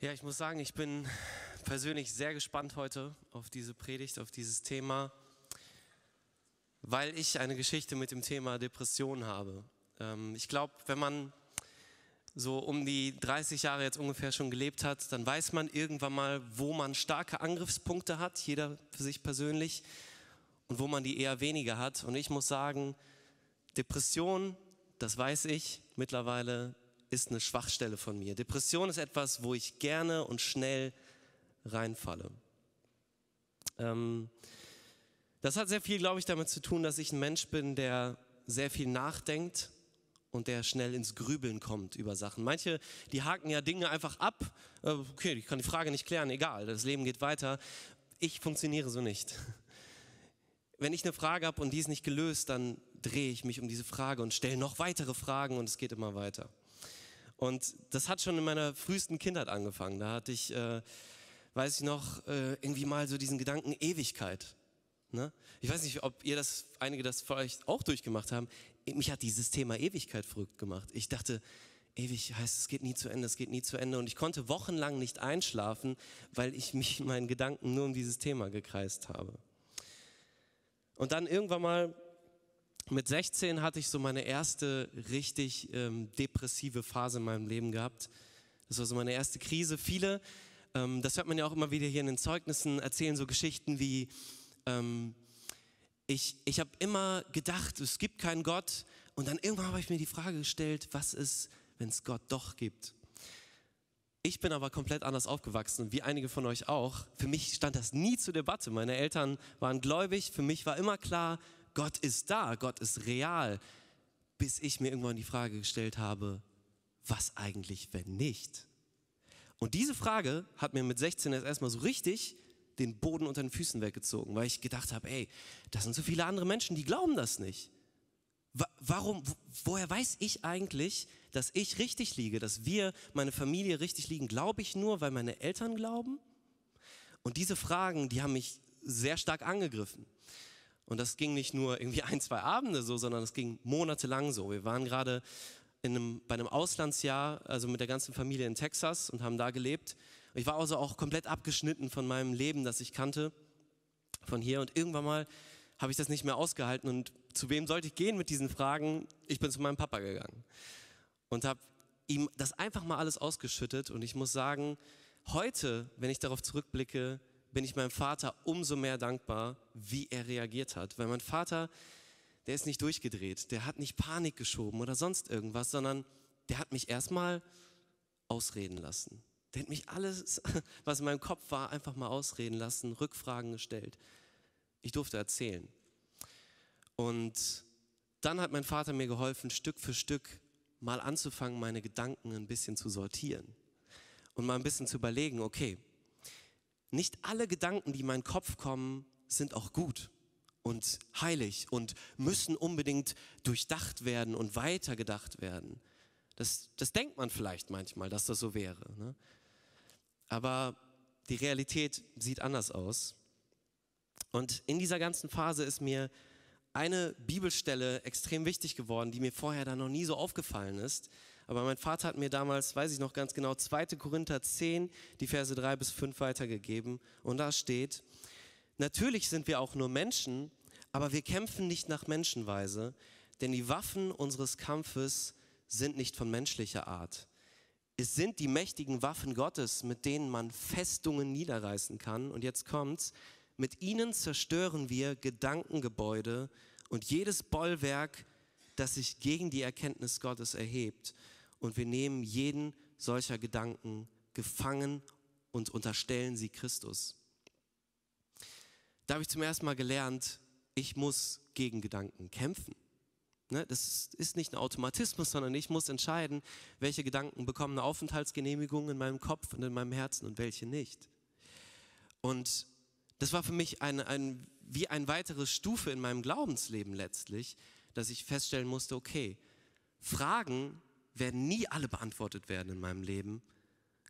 Ja, ich muss sagen, ich bin persönlich sehr gespannt heute auf diese Predigt, auf dieses Thema, weil ich eine Geschichte mit dem Thema Depression habe. Ähm, ich glaube, wenn man so um die 30 Jahre jetzt ungefähr schon gelebt hat, dann weiß man irgendwann mal, wo man starke Angriffspunkte hat, jeder für sich persönlich, und wo man die eher weniger hat. Und ich muss sagen, Depression, das weiß ich mittlerweile, ist eine Schwachstelle von mir. Depression ist etwas, wo ich gerne und schnell reinfalle. Ähm, das hat sehr viel, glaube ich, damit zu tun, dass ich ein Mensch bin, der sehr viel nachdenkt und der schnell ins Grübeln kommt über Sachen. Manche, die haken ja Dinge einfach ab. Äh, okay, ich kann die Frage nicht klären, egal, das Leben geht weiter. Ich funktioniere so nicht. Wenn ich eine Frage habe und die ist nicht gelöst, dann drehe ich mich um diese Frage und stelle noch weitere Fragen und es geht immer weiter. Und das hat schon in meiner frühesten Kindheit angefangen. Da hatte ich, äh, weiß ich noch, äh, irgendwie mal so diesen Gedanken Ewigkeit. Ne? Ich weiß nicht, ob ihr das, einige das vielleicht auch durchgemacht haben. Mich hat dieses Thema Ewigkeit verrückt gemacht. Ich dachte, ewig heißt, es geht nie zu Ende, es geht nie zu Ende. Und ich konnte wochenlang nicht einschlafen, weil ich mich in meinen Gedanken nur um dieses Thema gekreist habe. Und dann irgendwann mal mit 16 hatte ich so meine erste richtig ähm, depressive Phase in meinem Leben gehabt. Das war so meine erste Krise. Viele, ähm, das hört man ja auch immer wieder hier in den Zeugnissen, erzählen so Geschichten wie, ähm, ich, ich habe immer gedacht, es gibt keinen Gott. Und dann irgendwann habe ich mir die Frage gestellt, was ist, wenn es Gott doch gibt? Ich bin aber komplett anders aufgewachsen, wie einige von euch auch. Für mich stand das nie zur Debatte. Meine Eltern waren gläubig. Für mich war immer klar, Gott ist da, Gott ist real, bis ich mir irgendwann die Frage gestellt habe, was eigentlich, wenn nicht? Und diese Frage hat mir mit 16 erst erstmal so richtig den Boden unter den Füßen weggezogen, weil ich gedacht habe, ey, das sind so viele andere Menschen, die glauben das nicht. Warum, woher weiß ich eigentlich, dass ich richtig liege, dass wir, meine Familie richtig liegen? Glaube ich nur, weil meine Eltern glauben? Und diese Fragen, die haben mich sehr stark angegriffen. Und das ging nicht nur irgendwie ein, zwei Abende so, sondern es ging monatelang so. Wir waren gerade in einem, bei einem Auslandsjahr, also mit der ganzen Familie in Texas und haben da gelebt. Ich war also auch komplett abgeschnitten von meinem Leben, das ich kannte, von hier. Und irgendwann mal habe ich das nicht mehr ausgehalten. Und zu wem sollte ich gehen mit diesen Fragen? Ich bin zu meinem Papa gegangen und habe ihm das einfach mal alles ausgeschüttet. Und ich muss sagen, heute, wenn ich darauf zurückblicke, bin ich meinem Vater umso mehr dankbar, wie er reagiert hat. Weil mein Vater, der ist nicht durchgedreht, der hat nicht Panik geschoben oder sonst irgendwas, sondern der hat mich erstmal ausreden lassen. Der hat mich alles, was in meinem Kopf war, einfach mal ausreden lassen, Rückfragen gestellt. Ich durfte erzählen. Und dann hat mein Vater mir geholfen, Stück für Stück mal anzufangen, meine Gedanken ein bisschen zu sortieren und mal ein bisschen zu überlegen, okay, nicht alle Gedanken, die in meinen Kopf kommen, sind auch gut und heilig und müssen unbedingt durchdacht werden und weitergedacht werden. Das, das denkt man vielleicht manchmal, dass das so wäre. Ne? Aber die Realität sieht anders aus. Und in dieser ganzen Phase ist mir eine Bibelstelle extrem wichtig geworden, die mir vorher da noch nie so aufgefallen ist. Aber mein Vater hat mir damals, weiß ich noch ganz genau, 2. Korinther 10, die Verse 3 bis 5 weitergegeben. Und da steht, natürlich sind wir auch nur Menschen, aber wir kämpfen nicht nach Menschenweise, denn die Waffen unseres Kampfes sind nicht von menschlicher Art. Es sind die mächtigen Waffen Gottes, mit denen man Festungen niederreißen kann. Und jetzt kommt's. Mit ihnen zerstören wir Gedankengebäude und jedes Bollwerk, das sich gegen die Erkenntnis Gottes erhebt und wir nehmen jeden solcher Gedanken gefangen und unterstellen sie Christus. Da habe ich zum ersten Mal gelernt, ich muss gegen Gedanken kämpfen. Ne, das ist nicht ein Automatismus, sondern ich muss entscheiden, welche Gedanken bekommen eine Aufenthaltsgenehmigung in meinem Kopf und in meinem Herzen und welche nicht. Und das war für mich ein, ein, wie eine weitere Stufe in meinem Glaubensleben letztlich, dass ich feststellen musste, okay, Fragen werden nie alle beantwortet werden in meinem Leben.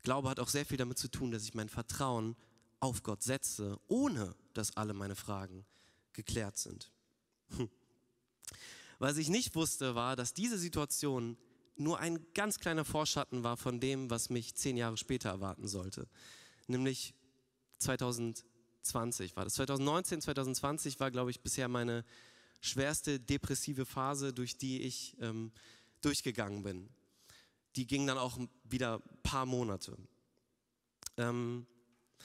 Glaube hat auch sehr viel damit zu tun, dass ich mein Vertrauen auf Gott setze, ohne dass alle meine Fragen geklärt sind. Hm. Was ich nicht wusste, war, dass diese Situation nur ein ganz kleiner Vorschatten war von dem, was mich zehn Jahre später erwarten sollte. Nämlich 2020 war das. 2019, 2020 war, glaube ich, bisher meine schwerste depressive Phase, durch die ich ähm, durchgegangen bin. Die ging dann auch wieder ein paar Monate. Ähm,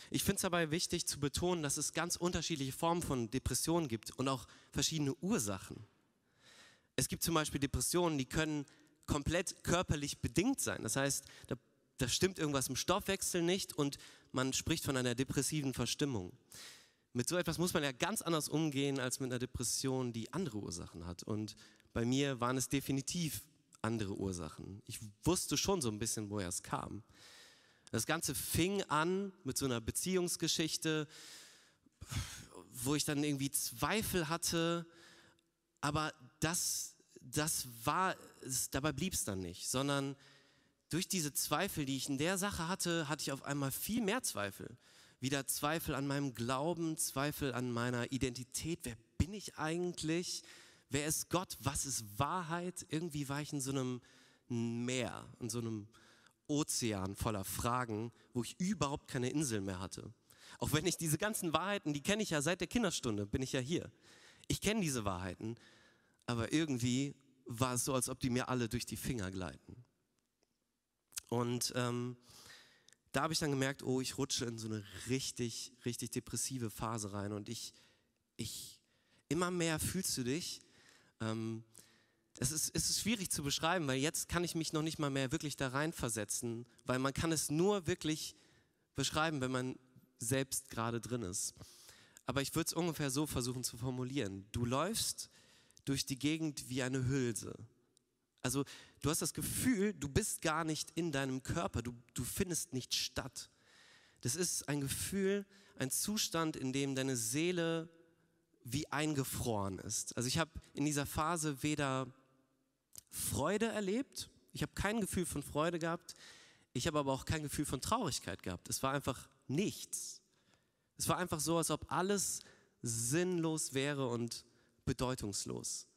ich finde es dabei wichtig zu betonen, dass es ganz unterschiedliche Formen von Depressionen gibt und auch verschiedene Ursachen. Es gibt zum Beispiel Depressionen, die können komplett körperlich bedingt sein. Das heißt, da, da stimmt irgendwas im Stoffwechsel nicht und man spricht von einer depressiven Verstimmung. Mit so etwas muss man ja ganz anders umgehen als mit einer Depression, die andere Ursachen hat. Und bei mir waren es definitiv andere Ursachen. Ich wusste schon so ein bisschen, woher es kam. Das Ganze fing an mit so einer Beziehungsgeschichte, wo ich dann irgendwie Zweifel hatte, aber das, das war, dabei blieb es dann nicht, sondern durch diese Zweifel, die ich in der Sache hatte, hatte ich auf einmal viel mehr Zweifel. Wieder Zweifel an meinem Glauben, Zweifel an meiner Identität. Wer bin ich eigentlich? Wer ist Gott? Was ist Wahrheit? Irgendwie war ich in so einem Meer, in so einem Ozean voller Fragen, wo ich überhaupt keine Insel mehr hatte. Auch wenn ich diese ganzen Wahrheiten, die kenne ich ja seit der Kinderstunde, bin ich ja hier. Ich kenne diese Wahrheiten, aber irgendwie war es so, als ob die mir alle durch die Finger gleiten. Und ähm, da habe ich dann gemerkt, oh, ich rutsche in so eine richtig, richtig depressive Phase rein. Und ich, ich, immer mehr fühlst du dich. Ähm, es ist, es ist schwierig zu beschreiben, weil jetzt kann ich mich noch nicht mal mehr wirklich da reinversetzen, weil man kann es nur wirklich beschreiben, wenn man selbst gerade drin ist. Aber ich würde es ungefähr so versuchen zu formulieren. Du läufst durch die Gegend wie eine Hülse. Also du hast das Gefühl, du bist gar nicht in deinem Körper, du, du findest nicht statt. Das ist ein Gefühl, ein Zustand, in dem deine Seele wie eingefroren ist. Also ich habe in dieser Phase weder Freude erlebt, ich habe kein Gefühl von Freude gehabt, ich habe aber auch kein Gefühl von Traurigkeit gehabt. Es war einfach nichts. Es war einfach so, als ob alles sinnlos wäre und bedeutungslos.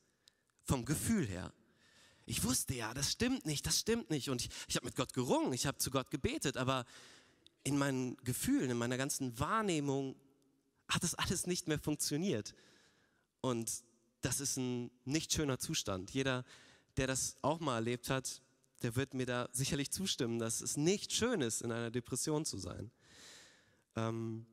Vom Gefühl her. Ich wusste ja, das stimmt nicht, das stimmt nicht. Und ich, ich habe mit Gott gerungen, ich habe zu Gott gebetet, aber in meinen Gefühlen, in meiner ganzen Wahrnehmung hat das alles nicht mehr funktioniert. Und das ist ein nicht schöner Zustand. Jeder, der das auch mal erlebt hat, der wird mir da sicherlich zustimmen, dass es nicht schön ist, in einer Depression zu sein. Ähm,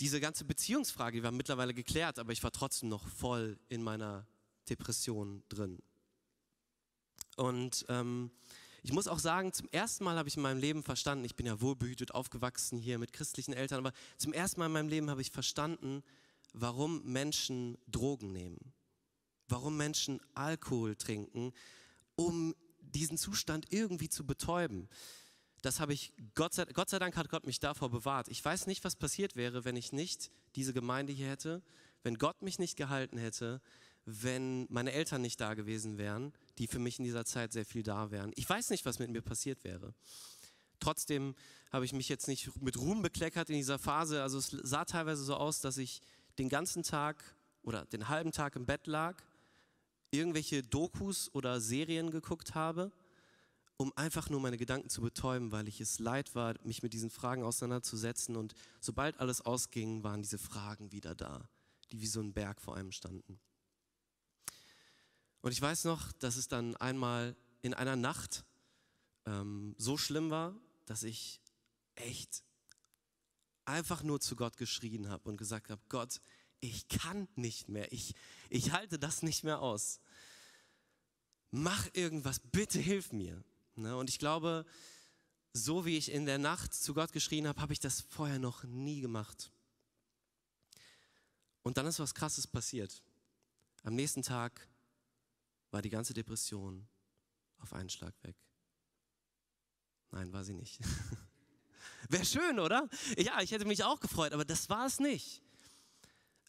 diese ganze Beziehungsfrage, die war mittlerweile geklärt, aber ich war trotzdem noch voll in meiner Depression drin. Und ähm, ich muss auch sagen, zum ersten Mal habe ich in meinem Leben verstanden, ich bin ja wohlbehütet aufgewachsen hier mit christlichen Eltern, aber zum ersten Mal in meinem Leben habe ich verstanden, warum Menschen Drogen nehmen, warum Menschen Alkohol trinken, um diesen Zustand irgendwie zu betäuben das habe ich, Gott sei, Gott sei Dank hat Gott mich davor bewahrt. Ich weiß nicht, was passiert wäre, wenn ich nicht diese Gemeinde hier hätte, wenn Gott mich nicht gehalten hätte, wenn meine Eltern nicht da gewesen wären, die für mich in dieser Zeit sehr viel da wären. Ich weiß nicht, was mit mir passiert wäre. Trotzdem habe ich mich jetzt nicht mit Ruhm bekleckert in dieser Phase. Also es sah teilweise so aus, dass ich den ganzen Tag oder den halben Tag im Bett lag, irgendwelche Dokus oder Serien geguckt habe um einfach nur meine Gedanken zu betäuben, weil ich es leid war, mich mit diesen Fragen auseinanderzusetzen. Und sobald alles ausging, waren diese Fragen wieder da, die wie so ein Berg vor einem standen. Und ich weiß noch, dass es dann einmal in einer Nacht ähm, so schlimm war, dass ich echt einfach nur zu Gott geschrien habe und gesagt habe, Gott, ich kann nicht mehr, ich, ich halte das nicht mehr aus. Mach irgendwas, bitte hilf mir. Ne? Und ich glaube, so wie ich in der Nacht zu Gott geschrien habe, habe ich das vorher noch nie gemacht. Und dann ist was Krasses passiert. Am nächsten Tag war die ganze Depression auf einen Schlag weg. Nein, war sie nicht. Wäre schön, oder? Ja, ich hätte mich auch gefreut, aber das war es nicht.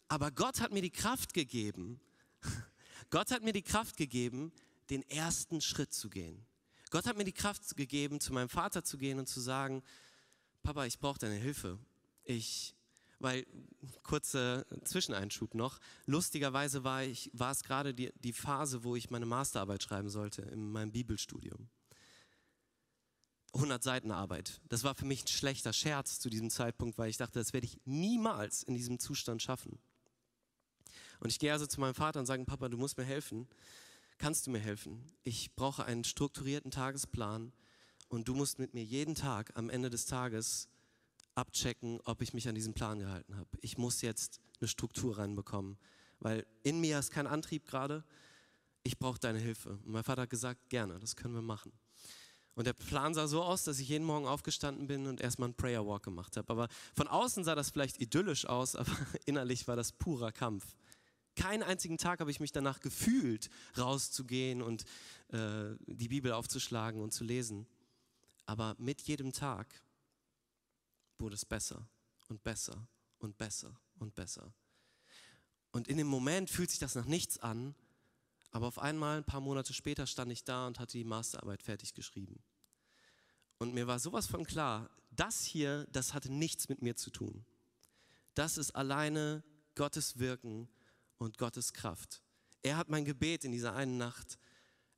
Aber Gott hat mir die Kraft gegeben, Gott hat mir die Kraft gegeben, den ersten Schritt zu gehen. Gott hat mir die Kraft gegeben, zu meinem Vater zu gehen und zu sagen, Papa, ich brauche deine Hilfe. Ich weil, kurzer Zwischeneinschub noch, lustigerweise war, ich, war es gerade die, die Phase, wo ich meine Masterarbeit schreiben sollte in meinem Bibelstudium. 100 Seiten Arbeit. Das war für mich ein schlechter Scherz zu diesem Zeitpunkt, weil ich dachte, das werde ich niemals in diesem Zustand schaffen. Und ich gehe also zu meinem Vater und sage, Papa, du musst mir helfen. Kannst du mir helfen? Ich brauche einen strukturierten Tagesplan und du musst mit mir jeden Tag am Ende des Tages abchecken, ob ich mich an diesen Plan gehalten habe. Ich muss jetzt eine Struktur reinbekommen, weil in mir ist kein Antrieb gerade. Ich brauche deine Hilfe. Und mein Vater hat gesagt, gerne, das können wir machen. Und der Plan sah so aus, dass ich jeden Morgen aufgestanden bin und erstmal einen Prayer Walk gemacht habe. Aber von außen sah das vielleicht idyllisch aus, aber innerlich war das purer Kampf. Keinen einzigen Tag habe ich mich danach gefühlt, rauszugehen und äh, die Bibel aufzuschlagen und zu lesen. Aber mit jedem Tag wurde es besser und besser und besser und besser. Und in dem Moment fühlt sich das nach nichts an, aber auf einmal, ein paar Monate später, stand ich da und hatte die Masterarbeit fertig geschrieben. Und mir war sowas von klar, das hier, das hatte nichts mit mir zu tun. Das ist alleine Gottes Wirken und Gottes Kraft. Er hat mein Gebet in dieser einen Nacht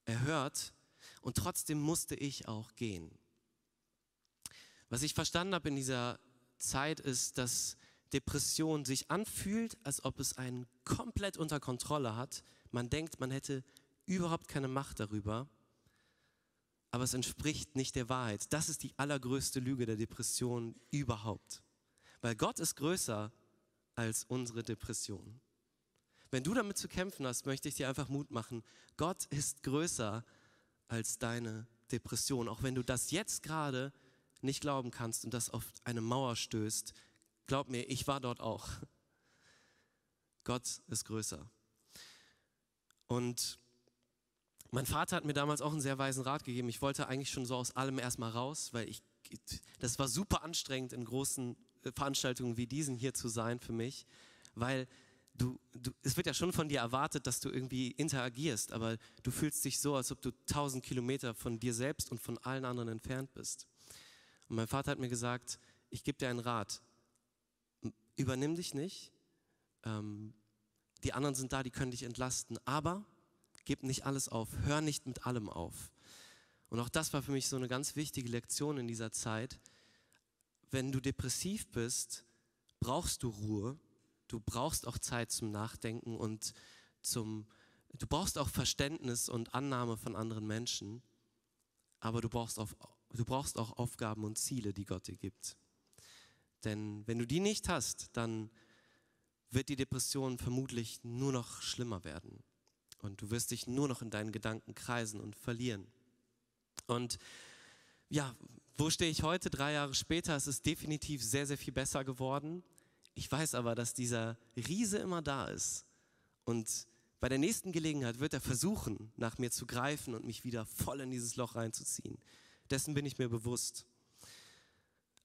erhört und trotzdem musste ich auch gehen. Was ich verstanden habe in dieser Zeit ist, dass Depression sich anfühlt, als ob es einen komplett unter Kontrolle hat. Man denkt, man hätte überhaupt keine Macht darüber, aber es entspricht nicht der Wahrheit. Das ist die allergrößte Lüge der Depression überhaupt. Weil Gott ist größer als unsere Depression. Wenn du damit zu kämpfen hast, möchte ich dir einfach Mut machen. Gott ist größer als deine Depression. Auch wenn du das jetzt gerade nicht glauben kannst und das auf eine Mauer stößt, glaub mir, ich war dort auch. Gott ist größer. Und mein Vater hat mir damals auch einen sehr weisen Rat gegeben. Ich wollte eigentlich schon so aus allem erstmal raus, weil ich, das war super anstrengend in großen äh, Veranstaltungen wie diesen hier zu sein für mich, weil du, du, es wird ja schon von dir erwartet, dass du irgendwie interagierst, aber du fühlst dich so, als ob du tausend Kilometer von dir selbst und von allen anderen entfernt bist. Und mein Vater hat mir gesagt, ich gebe dir einen Rat. Übernimm dich nicht. Ähm, die anderen sind da, die können dich entlasten. Aber gib nicht alles auf. Hör nicht mit allem auf. Und auch das war für mich so eine ganz wichtige Lektion in dieser Zeit. Wenn du depressiv bist, brauchst du Ruhe. Du brauchst auch Zeit zum Nachdenken und zum, du brauchst auch Verständnis und Annahme von anderen Menschen. Aber du brauchst auch du brauchst auch Aufgaben und Ziele, die Gott dir gibt. Denn wenn du die nicht hast, dann wird die Depression vermutlich nur noch schlimmer werden. Und du wirst dich nur noch in deinen Gedanken kreisen und verlieren. Und ja, wo stehe ich heute, drei Jahre später? Es ist definitiv sehr, sehr viel besser geworden. Ich weiß aber, dass dieser Riese immer da ist. Und bei der nächsten Gelegenheit wird er versuchen, nach mir zu greifen und mich wieder voll in dieses Loch reinzuziehen. Dessen bin ich mir bewusst.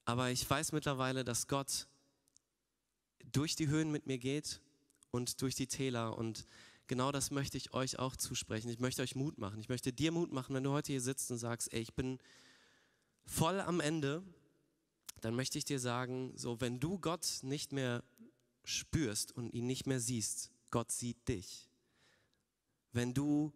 Aber ich weiß mittlerweile, dass Gott durch die Höhen mit mir geht und durch die Täler. Und genau das möchte ich euch auch zusprechen. Ich möchte euch Mut machen. Ich möchte dir Mut machen, wenn du heute hier sitzt und sagst, ey, ich bin voll am Ende, dann möchte ich dir sagen, so, wenn du Gott nicht mehr spürst und ihn nicht mehr siehst, Gott sieht dich. Wenn du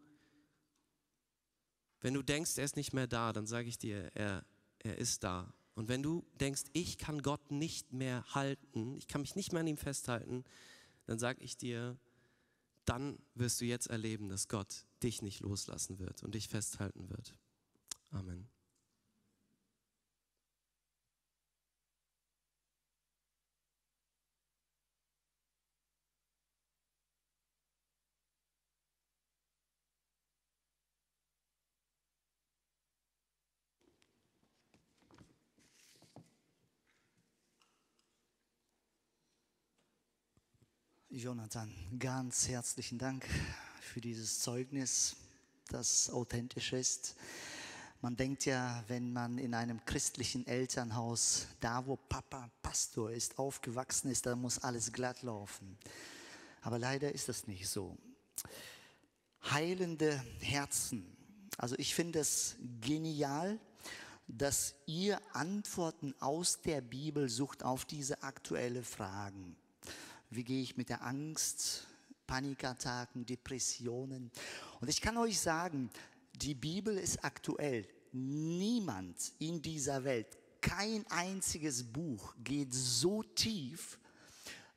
wenn du denkst, er ist nicht mehr da, dann sage ich dir, er, er ist da. Und wenn du denkst, ich kann Gott nicht mehr halten, ich kann mich nicht mehr an ihm festhalten, dann sage ich dir, dann wirst du jetzt erleben, dass Gott dich nicht loslassen wird und dich festhalten wird. Amen. Jonathan, ganz herzlichen Dank für dieses Zeugnis, das authentisch ist. Man denkt ja, wenn man in einem christlichen Elternhaus, da wo Papa Pastor ist, aufgewachsen ist, da muss alles glatt laufen. Aber leider ist das nicht so. Heilende Herzen. Also ich finde es genial, dass ihr Antworten aus der Bibel sucht auf diese aktuelle Fragen. Wie gehe ich mit der Angst, Panikattacken, Depressionen? Und ich kann euch sagen, die Bibel ist aktuell. Niemand in dieser Welt, kein einziges Buch geht so tief,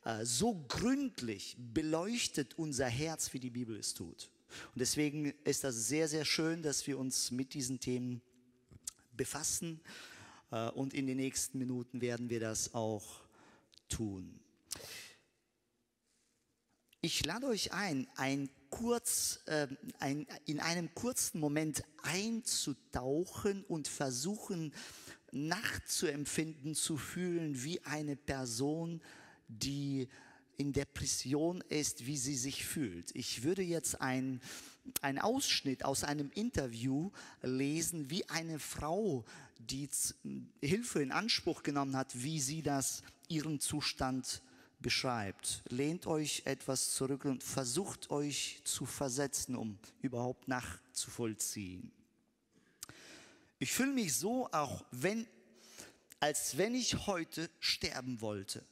äh, so gründlich beleuchtet unser Herz, wie die Bibel es tut. Und deswegen ist das sehr, sehr schön, dass wir uns mit diesen Themen befassen. Äh, und in den nächsten Minuten werden wir das auch tun. Ich lade euch ein, ein kurz, äh, ein, in einem kurzen Moment einzutauchen und versuchen nachzuempfinden, zu fühlen, wie eine Person, die in Depression ist, wie sie sich fühlt. Ich würde jetzt ein, ein Ausschnitt aus einem Interview lesen, wie eine Frau, die Hilfe in Anspruch genommen hat, wie sie das ihren Zustand beschreibt. Lehnt euch etwas zurück und versucht euch zu versetzen, um überhaupt nachzuvollziehen. Ich fühle mich so, auch wenn, als wenn ich heute sterben wollte.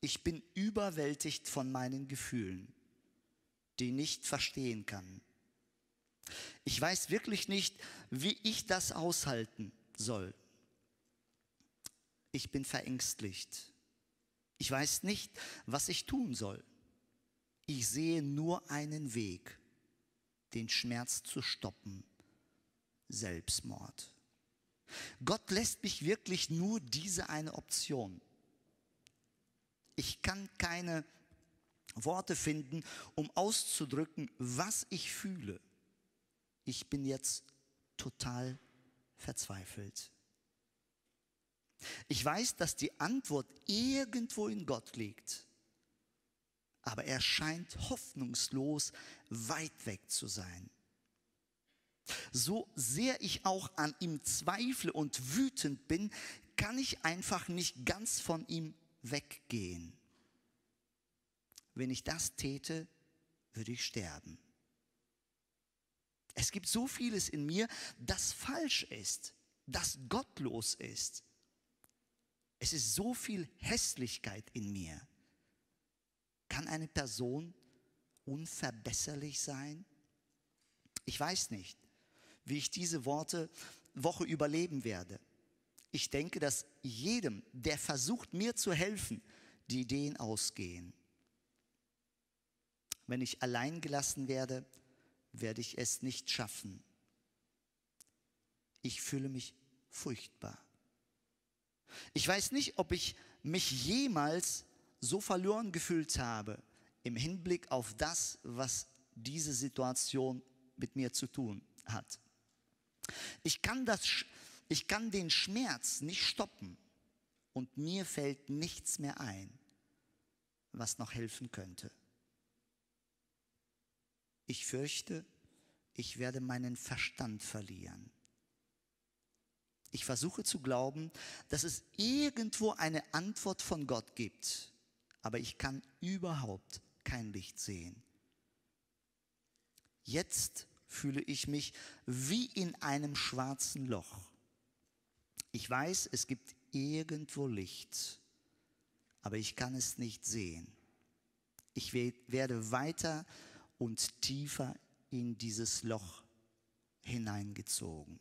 Ich bin überwältigt von meinen Gefühlen, die ich nicht verstehen kann. Ich weiß wirklich nicht, wie ich das aushalten soll. Ich bin verängstlicht. Ich weiß nicht, was ich tun soll. Ich sehe nur einen Weg, den Schmerz zu stoppen. Selbstmord. Gott lässt mich wirklich nur diese eine Option. Ich kann keine Worte finden, um auszudrücken, was ich fühle. Ich bin jetzt total verzweifelt. Ich weiß, dass die Antwort irgendwo in Gott liegt, aber er scheint hoffnungslos weit weg zu sein. So sehr ich auch an ihm zweifle und wütend bin, kann ich einfach nicht ganz von ihm weggehen. Wenn ich das täte, würde ich sterben. Es gibt so vieles in mir, das falsch ist, das gottlos ist. Es ist so viel Hässlichkeit in mir. Kann eine Person unverbesserlich sein? Ich weiß nicht, wie ich diese Worte Woche überleben werde. Ich denke, dass jedem, der versucht, mir zu helfen, die Ideen ausgehen. Wenn ich allein gelassen werde, werde ich es nicht schaffen. Ich fühle mich furchtbar. Ich weiß nicht, ob ich mich jemals so verloren gefühlt habe im Hinblick auf das, was diese Situation mit mir zu tun hat. Ich kann das ich kann den Schmerz nicht stoppen und mir fällt nichts mehr ein, was noch helfen könnte. Ich fürchte, ich werde meinen Verstand verlieren. Ich versuche zu glauben, dass es irgendwo eine Antwort von Gott gibt, aber ich kann überhaupt kein Licht sehen. Jetzt fühle ich mich wie in einem schwarzen Loch. Ich weiß, es gibt irgendwo Licht, aber ich kann es nicht sehen. Ich werde weiter und tiefer in dieses Loch hineingezogen.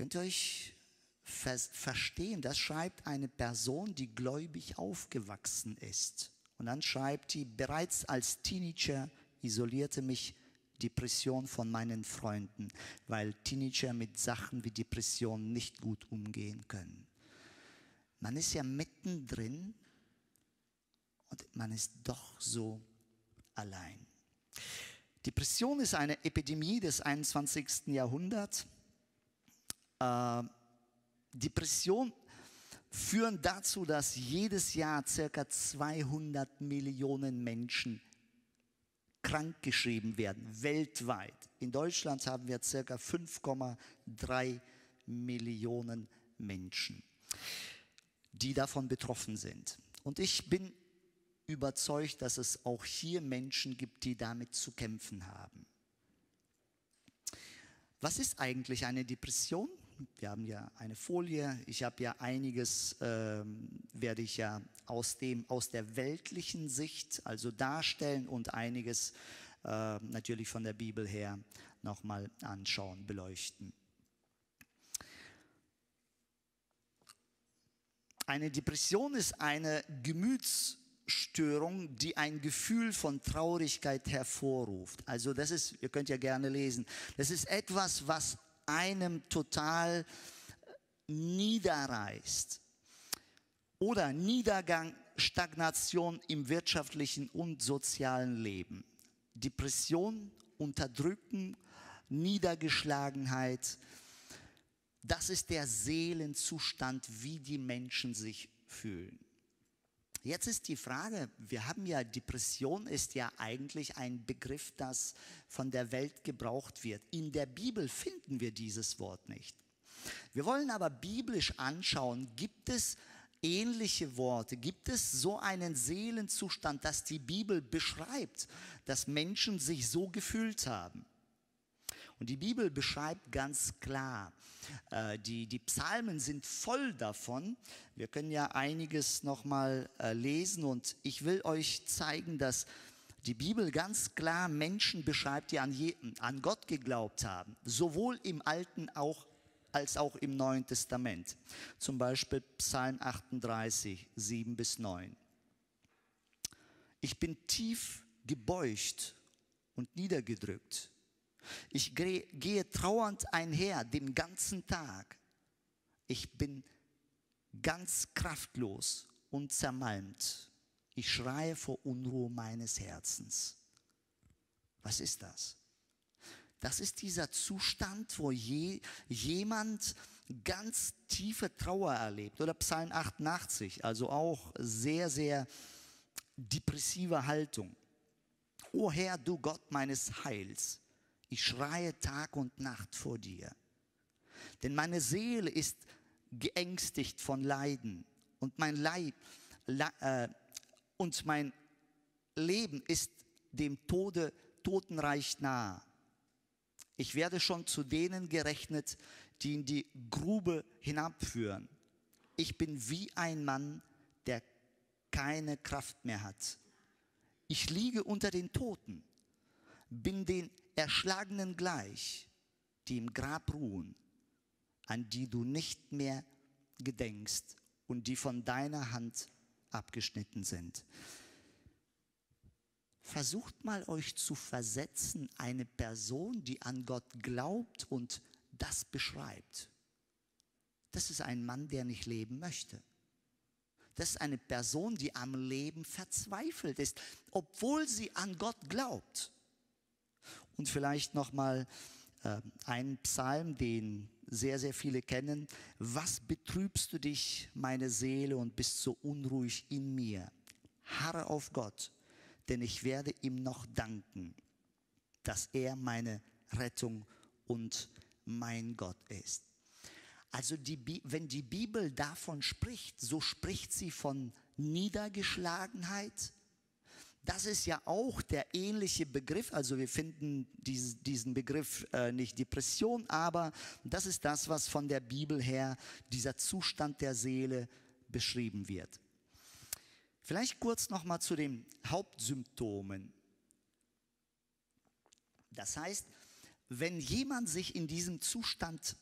Könnt ihr euch verstehen? Das schreibt eine Person, die gläubig aufgewachsen ist. Und dann schreibt die, bereits als Teenager isolierte mich Depression von meinen Freunden, weil Teenager mit Sachen wie Depression nicht gut umgehen können. Man ist ja mittendrin und man ist doch so allein. Depression ist eine Epidemie des 21. Jahrhunderts. Äh, Depression führen dazu, dass jedes Jahr circa 200 Millionen Menschen krankgeschrieben werden, weltweit. In Deutschland haben wir ca. 5,3 Millionen Menschen, die davon betroffen sind. Und ich bin überzeugt, dass es auch hier Menschen gibt, die damit zu kämpfen haben. Was ist eigentlich eine Depression? Wir haben ja eine Folie. Ich habe ja einiges, äh, werde ich ja aus, dem, aus der weltlichen Sicht also darstellen und einiges äh, natürlich von der Bibel her nochmal anschauen, beleuchten. Eine Depression ist eine Gemütsstörung, die ein Gefühl von Traurigkeit hervorruft. Also das ist, ihr könnt ja gerne lesen, das ist etwas, was einem total niederreißt. Oder Niedergang, Stagnation im wirtschaftlichen und sozialen Leben. Depression, Unterdrücken, Niedergeschlagenheit. Das ist der Seelenzustand, wie die Menschen sich fühlen. Jetzt ist die Frage, wir haben ja, Depression ist ja eigentlich ein Begriff, das von der Welt gebraucht wird. In der Bibel finden wir dieses Wort nicht. Wir wollen aber biblisch anschauen, gibt es ähnliche Worte, gibt es so einen Seelenzustand, dass die Bibel beschreibt, dass Menschen sich so gefühlt haben. Und die Bibel beschreibt ganz klar, die, die Psalmen sind voll davon. Wir können ja einiges nochmal äh, lesen und ich will euch zeigen, dass die Bibel ganz klar Menschen beschreibt, die an, je, an Gott geglaubt haben, sowohl im Alten auch, als auch im Neuen Testament. Zum Beispiel Psalm 38, 7 bis 9. Ich bin tief gebeugt und niedergedrückt. Ich gehe trauernd einher den ganzen Tag. Ich bin ganz kraftlos und zermalmt. Ich schreie vor Unruhe meines Herzens. Was ist das? Das ist dieser Zustand, wo je, jemand ganz tiefe Trauer erlebt. Oder Psalm 88, also auch sehr, sehr depressive Haltung. O Herr, du Gott meines Heils, ich schreie Tag und Nacht vor dir. Denn meine Seele ist geängstigt von Leiden und mein Leib äh, und mein Leben ist dem Tode, Totenreich nah. Ich werde schon zu denen gerechnet, die in die Grube hinabführen. Ich bin wie ein Mann, der keine Kraft mehr hat. Ich liege unter den Toten, bin den Erschlagenen gleich, die im Grab ruhen, an die du nicht mehr gedenkst und die von deiner Hand abgeschnitten sind. Versucht mal euch zu versetzen, eine Person, die an Gott glaubt und das beschreibt. Das ist ein Mann, der nicht leben möchte. Das ist eine Person, die am Leben verzweifelt ist, obwohl sie an Gott glaubt. Und vielleicht nochmal äh, ein Psalm, den sehr, sehr viele kennen. Was betrübst du dich, meine Seele, und bist so unruhig in mir? Harre auf Gott, denn ich werde ihm noch danken, dass er meine Rettung und mein Gott ist. Also die, wenn die Bibel davon spricht, so spricht sie von Niedergeschlagenheit, das ist ja auch der ähnliche Begriff, also wir finden diesen Begriff äh, nicht Depression, aber das ist das, was von der Bibel her dieser Zustand der Seele beschrieben wird. Vielleicht kurz nochmal zu den Hauptsymptomen. Das heißt, wenn jemand sich in diesem Zustand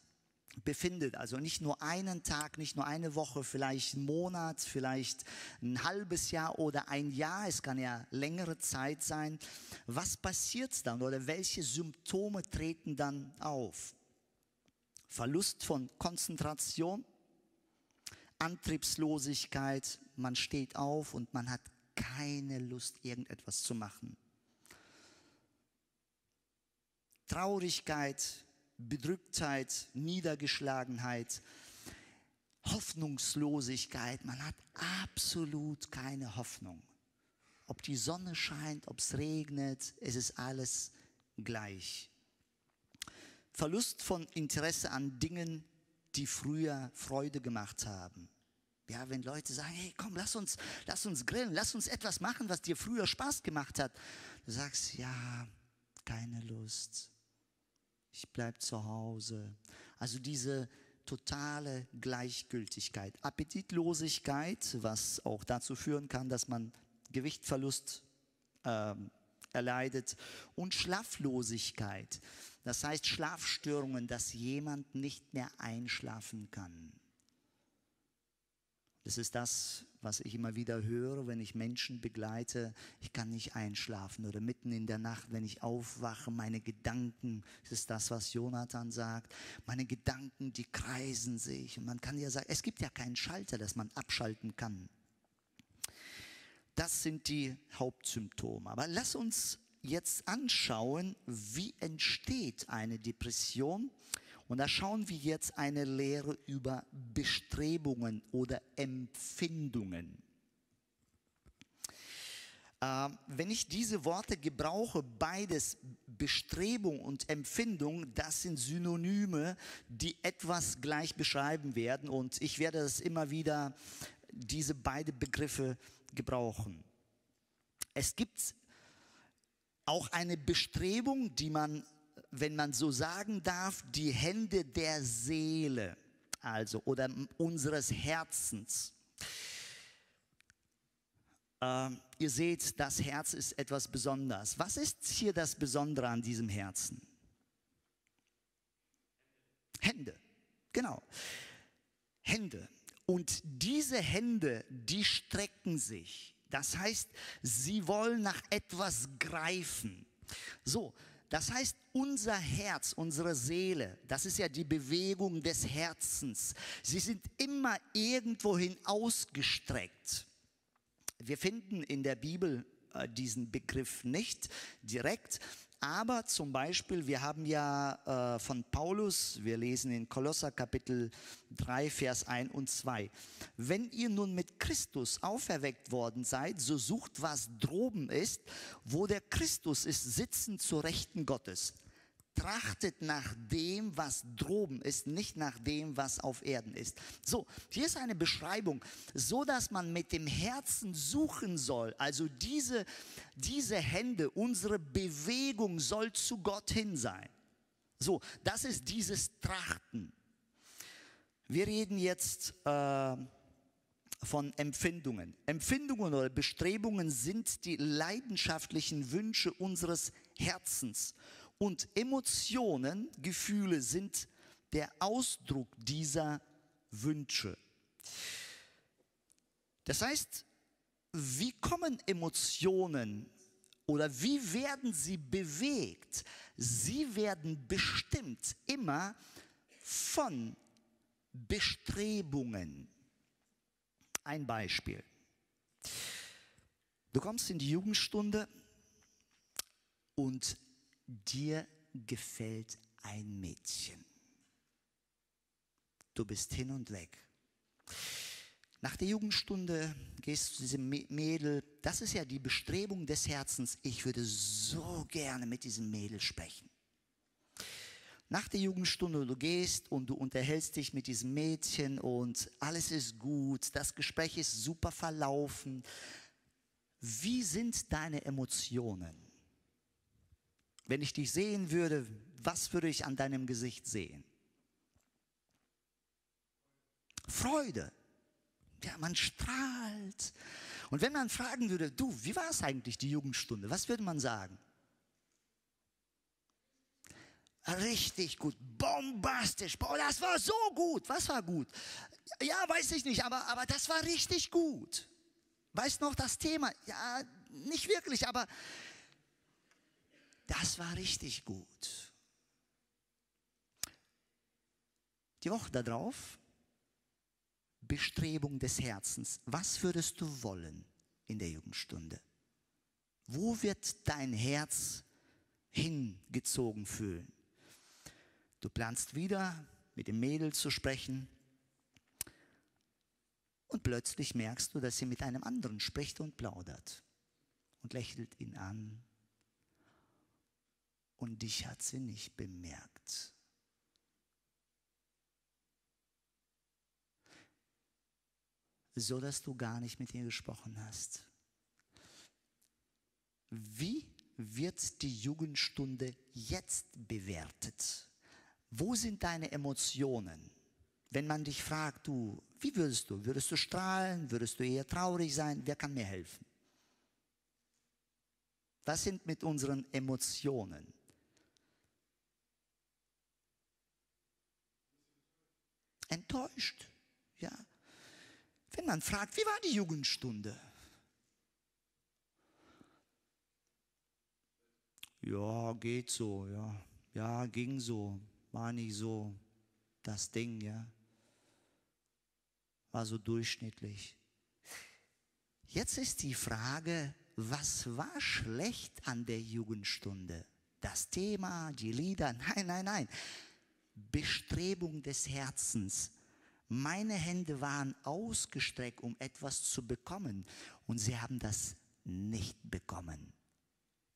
befindet. Also nicht nur einen Tag, nicht nur eine Woche, vielleicht einen Monat, vielleicht ein halbes Jahr oder ein Jahr. Es kann ja längere Zeit sein. Was passiert dann oder welche Symptome treten dann auf? Verlust von Konzentration, Antriebslosigkeit, man steht auf und man hat keine Lust, irgendetwas zu machen. Traurigkeit, Bedrücktheit, Niedergeschlagenheit, Hoffnungslosigkeit. Man hat absolut keine Hoffnung. Ob die Sonne scheint, ob es regnet, es ist alles gleich. Verlust von Interesse an Dingen, die früher Freude gemacht haben. Ja, wenn Leute sagen, hey, komm, lass uns, lass uns grillen, lass uns etwas machen, was dir früher Spaß gemacht hat. Du sagst, ja, keine Lust ich bleibe zu Hause. Also diese totale Gleichgültigkeit, Appetitlosigkeit, was auch dazu führen kann, dass man Gewichtverlust äh, erleidet und Schlaflosigkeit. Das heißt Schlafstörungen, dass jemand nicht mehr einschlafen kann. Das ist das, was ich immer wieder höre, wenn ich Menschen begleite. Ich kann nicht einschlafen oder mitten in der Nacht, wenn ich aufwache, meine Gedanken, das ist das, was Jonathan sagt, meine Gedanken, die kreisen sich. Und man kann ja sagen, es gibt ja keinen Schalter, dass man abschalten kann. Das sind die Hauptsymptome. Aber lass uns jetzt anschauen, wie entsteht eine Depression. Und da schauen wir jetzt eine Lehre über Bestrebungen oder Empfindungen. Äh, wenn ich diese Worte gebrauche, beides Bestrebung und Empfindung, das sind Synonyme, die etwas gleich beschreiben werden. Und ich werde das immer wieder, diese beiden Begriffe gebrauchen. Es gibt auch eine Bestrebung, die man, wenn man so sagen darf, die Hände der Seele, also oder unseres Herzens. Äh, ihr seht, das Herz ist etwas Besonderes. Was ist hier das Besondere an diesem Herzen? Hände, genau. Hände. Und diese Hände, die strecken sich. Das heißt, sie wollen nach etwas greifen. So, das heißt, unser Herz, unsere Seele, das ist ja die Bewegung des Herzens. Sie sind immer irgendwohin ausgestreckt. Wir finden in der Bibel äh, diesen Begriff nicht direkt, aber zum Beispiel, wir haben ja äh, von Paulus, wir lesen in Kolosser Kapitel 3, Vers 1 und 2. Wenn ihr nun mit Christus auferweckt worden seid, so sucht, was droben ist, wo der Christus ist, sitzen zur Rechten Gottes trachtet nach dem, was droben ist, nicht nach dem, was auf Erden ist. So, hier ist eine Beschreibung, so dass man mit dem Herzen suchen soll. Also diese, diese Hände, unsere Bewegung soll zu Gott hin sein. So, das ist dieses Trachten. Wir reden jetzt äh, von Empfindungen. Empfindungen oder Bestrebungen sind die leidenschaftlichen Wünsche unseres Herzens und Emotionen, Gefühle sind der Ausdruck dieser Wünsche. Das heißt, wie kommen Emotionen oder wie werden sie bewegt? Sie werden bestimmt immer von Bestrebungen. Ein Beispiel. Du kommst in die Jugendstunde und dir gefällt ein Mädchen. Du bist hin und weg. Nach der Jugendstunde gehst du zu diesem Mädel, das ist ja die Bestrebung des Herzens, ich würde so gerne mit diesem Mädel sprechen. Nach der Jugendstunde, du gehst und du unterhältst dich mit diesem Mädchen und alles ist gut, das Gespräch ist super verlaufen. Wie sind deine Emotionen? Wenn ich dich sehen würde, was würde ich an deinem Gesicht sehen? Freude. Ja, man strahlt. Und wenn man fragen würde, du, wie war es eigentlich die Jugendstunde? Was würde man sagen? Richtig gut, bombastisch. Boah, das war so gut. Was war gut? Ja, weiß ich nicht, aber, aber das war richtig gut. Weißt noch das Thema? Ja, nicht wirklich, aber das war richtig gut. Die Woche darauf, Bestrebung des Herzens. Was würdest du wollen in der Jugendstunde? Wo wird dein Herz hingezogen fühlen? Du planst wieder mit dem Mädel zu sprechen und plötzlich merkst du, dass sie mit einem anderen spricht und plaudert und lächelt ihn an und dich hat sie nicht bemerkt. So dass du gar nicht mit ihr gesprochen hast. Wie wird die Jugendstunde jetzt bewertet? Wo sind deine Emotionen? Wenn man dich fragt, du, wie würdest du? Würdest du strahlen? Würdest du eher traurig sein? Wer kann mir helfen? Was sind mit unseren Emotionen? Enttäuscht, ja. Wenn man fragt, wie war die Jugendstunde? Ja, geht so, ja. Ja, ging so. War nicht so das Ding, ja. War so durchschnittlich. Jetzt ist die Frage, was war schlecht an der Jugendstunde? Das Thema, die Lieder? Nein, nein, nein. Bestrebung des Herzens. Meine Hände waren ausgestreckt, um etwas zu bekommen, und sie haben das nicht bekommen.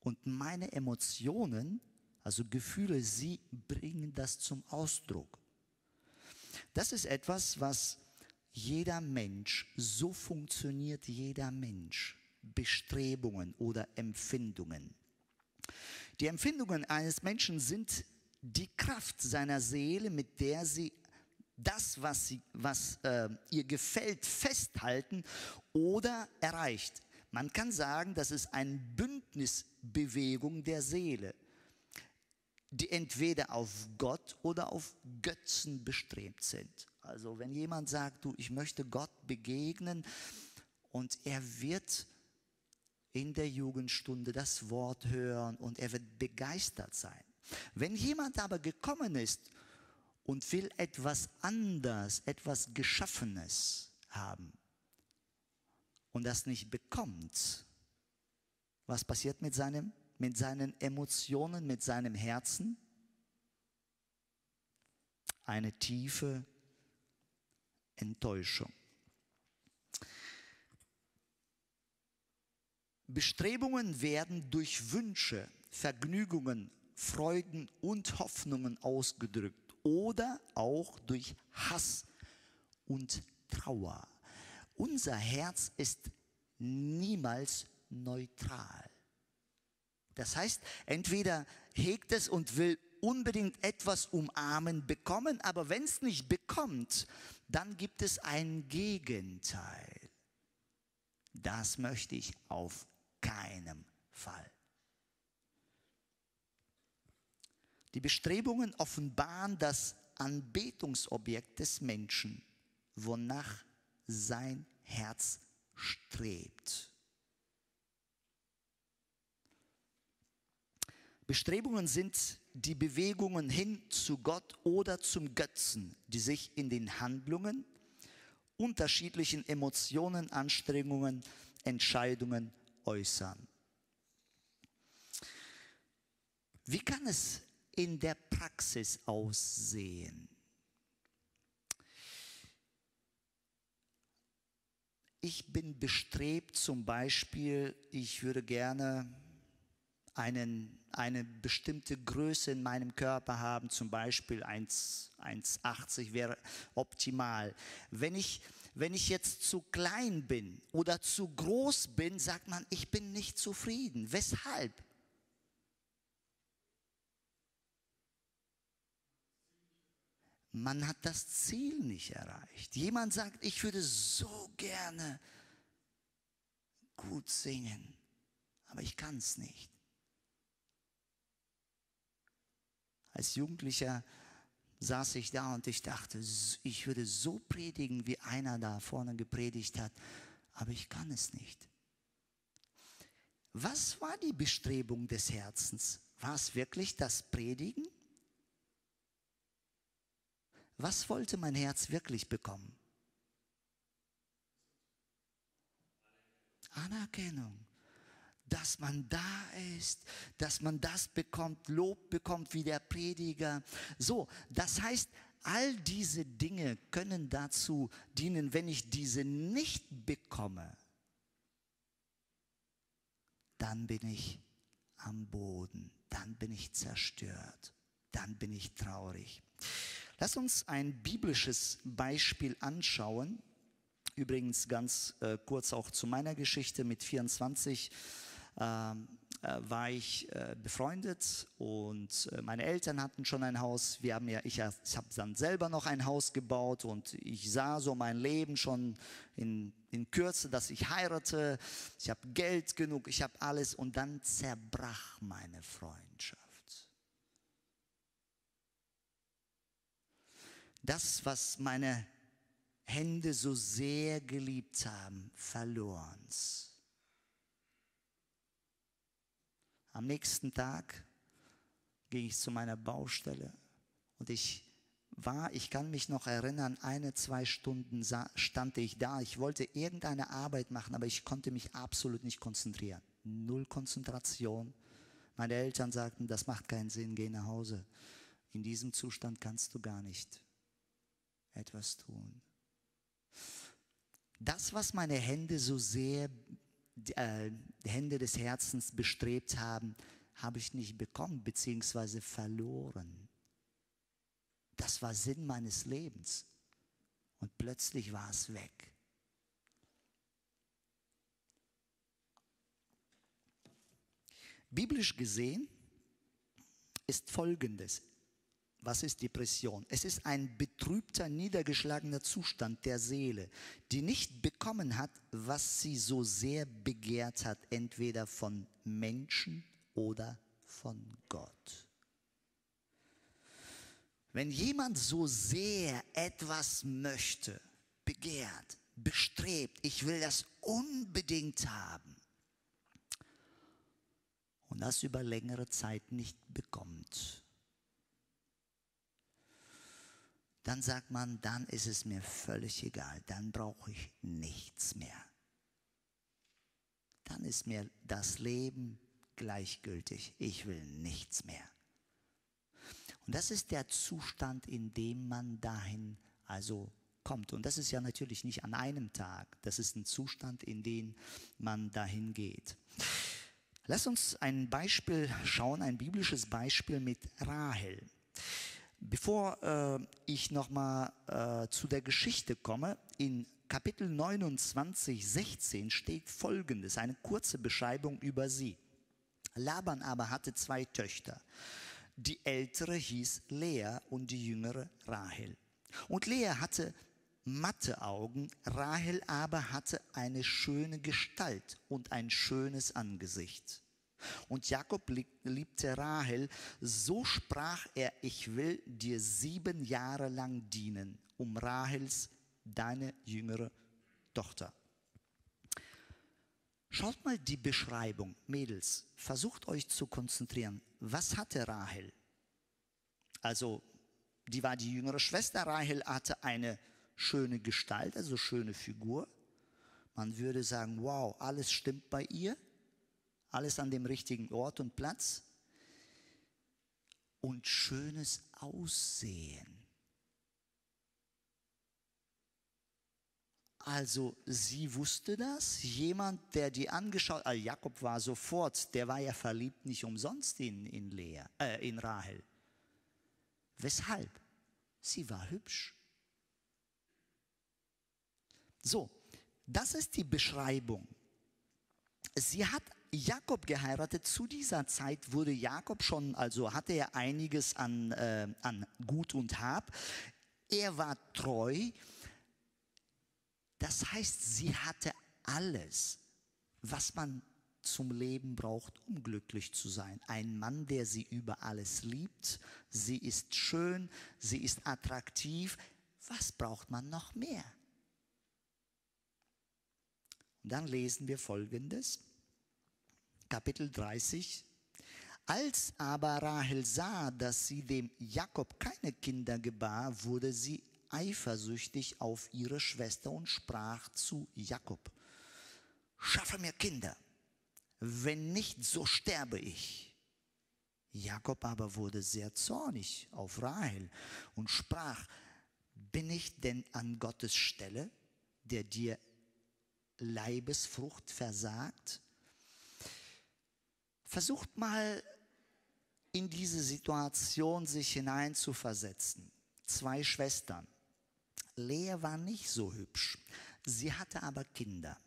Und meine Emotionen, also Gefühle, sie bringen das zum Ausdruck. Das ist etwas, was jeder Mensch, so funktioniert jeder Mensch. Bestrebungen oder Empfindungen. Die Empfindungen eines Menschen sind die Kraft seiner Seele, mit der sie das, was, sie, was äh, ihr gefällt, festhalten oder erreicht. Man kann sagen, das ist eine Bündnisbewegung der Seele, die entweder auf Gott oder auf Götzen bestrebt sind. Also wenn jemand sagt, du, ich möchte Gott begegnen und er wird in der Jugendstunde das Wort hören und er wird begeistert sein. Wenn jemand aber gekommen ist und will etwas anders, etwas Geschaffenes haben, und das nicht bekommt, was passiert mit, seinem, mit seinen Emotionen, mit seinem Herzen? Eine tiefe Enttäuschung. Bestrebungen werden durch Wünsche, Vergnügungen, Freuden und Hoffnungen ausgedrückt oder auch durch Hass und Trauer. Unser Herz ist niemals neutral. Das heißt, entweder hegt es und will unbedingt etwas umarmen bekommen, aber wenn es nicht bekommt, dann gibt es ein Gegenteil. Das möchte ich auf keinen Fall. Die Bestrebungen offenbaren das Anbetungsobjekt des Menschen, wonach sein Herz strebt. Bestrebungen sind die Bewegungen hin zu Gott oder zum Götzen, die sich in den Handlungen, unterschiedlichen Emotionen, Anstrengungen, Entscheidungen äußern. Wie kann es in der Praxis aussehen? ich bin bestrebt, zum Beispiel, ich würde gerne einen, eine bestimmte Größe in meinem Körper haben, zum Beispiel 1,80 wäre optimal. Wenn ich, wenn ich jetzt zu klein bin oder zu groß bin, sagt man, ich bin nicht zufrieden. Weshalb? Man hat das Ziel nicht erreicht. Jemand sagt, ich würde so gerne gut singen, aber ich kann es nicht. Als Jugendlicher saß ich da und ich dachte, ich würde so predigen, wie einer da vorne gepredigt hat, aber ich kann es nicht. Was war die Bestrebung des Herzens? War es wirklich das Predigen? Was wollte mein Herz wirklich bekommen? Anerkennung. Dass man da ist, dass man das bekommt, Lob bekommt wie der Prediger. So, das heißt, all diese Dinge können dazu dienen, wenn ich diese nicht bekomme, dann bin ich am Boden, dann bin ich zerstört, dann bin ich traurig. Lass uns ein biblisches Beispiel anschauen. Übrigens ganz äh, kurz auch zu meiner Geschichte mit 24 ähm, äh, war ich äh, befreundet und äh, meine Eltern hatten schon ein Haus. Wir haben ja, ich, ich habe dann selber noch ein Haus gebaut und ich sah so mein Leben schon in, in Kürze, dass ich heirate. Ich habe Geld genug, ich habe alles und dann zerbrach meine Freundschaft. Das, was meine Hände so sehr geliebt haben, verloren's. Am nächsten Tag ging ich zu meiner Baustelle und ich war, ich kann mich noch erinnern, eine, zwei Stunden stand ich da. Ich wollte irgendeine Arbeit machen, aber ich konnte mich absolut nicht konzentrieren. Null Konzentration. Meine Eltern sagten, das macht keinen Sinn, geh nach Hause. In diesem Zustand kannst du gar nicht etwas tun. Das, was meine Hände so sehr äh, Hände des Herzens bestrebt haben, habe ich nicht bekommen bzw. verloren. Das war Sinn meines Lebens. Und plötzlich war es weg. Biblisch gesehen ist Folgendes. Was ist Depression? Es ist ein betrübter, niedergeschlagener Zustand der Seele, die nicht bekommen hat, was sie so sehr begehrt hat, entweder von Menschen oder von Gott. Wenn jemand so sehr etwas möchte, begehrt, bestrebt, ich will das unbedingt haben und das über längere Zeit nicht bekommt, dann sagt man, dann ist es mir völlig egal, dann brauche ich nichts mehr. Dann ist mir das Leben gleichgültig, ich will nichts mehr. Und das ist der Zustand, in dem man dahin also kommt. Und das ist ja natürlich nicht an einem Tag, das ist ein Zustand, in den man dahin geht. Lass uns ein Beispiel schauen, ein biblisches Beispiel mit Rahel. Bevor äh, ich nochmal äh, zu der Geschichte komme, in Kapitel 29, 16 steht folgendes, eine kurze Beschreibung über sie. Laban aber hatte zwei Töchter. Die ältere hieß Lea und die jüngere Rahel. Und Lea hatte matte Augen, Rahel aber hatte eine schöne Gestalt und ein schönes Angesicht. Und Jakob liebte Rahel, so sprach er, ich will dir sieben Jahre lang dienen, um Rahels, deine jüngere Tochter. Schaut mal die Beschreibung, Mädels, versucht euch zu konzentrieren. Was hatte Rahel? Also, die war die jüngere Schwester. Rahel hatte eine schöne Gestalt, also schöne Figur. Man würde sagen, wow, alles stimmt bei ihr alles an dem richtigen Ort und Platz und schönes Aussehen. Also sie wusste das. Jemand, der die angeschaut, also Jakob war sofort, der war ja verliebt nicht umsonst in, in, Lea, äh, in Rahel. Weshalb? Sie war hübsch. So, das ist die Beschreibung. Sie hat Jakob geheiratet. Zu dieser Zeit wurde Jakob schon, also hatte er einiges an, äh, an Gut und Hab. Er war treu. Das heißt, sie hatte alles, was man zum Leben braucht, um glücklich zu sein. Ein Mann, der sie über alles liebt. Sie ist schön, sie ist attraktiv. Was braucht man noch mehr? Und dann lesen wir Folgendes. Kapitel 30. Als aber Rahel sah, dass sie dem Jakob keine Kinder gebar, wurde sie eifersüchtig auf ihre Schwester und sprach zu Jakob, schaffe mir Kinder, wenn nicht, so sterbe ich. Jakob aber wurde sehr zornig auf Rahel und sprach, bin ich denn an Gottes Stelle, der dir Leibesfrucht versagt? Versucht mal in diese Situation sich hineinzuversetzen. Zwei Schwestern. Lea war nicht so hübsch. Sie hatte aber Kinder.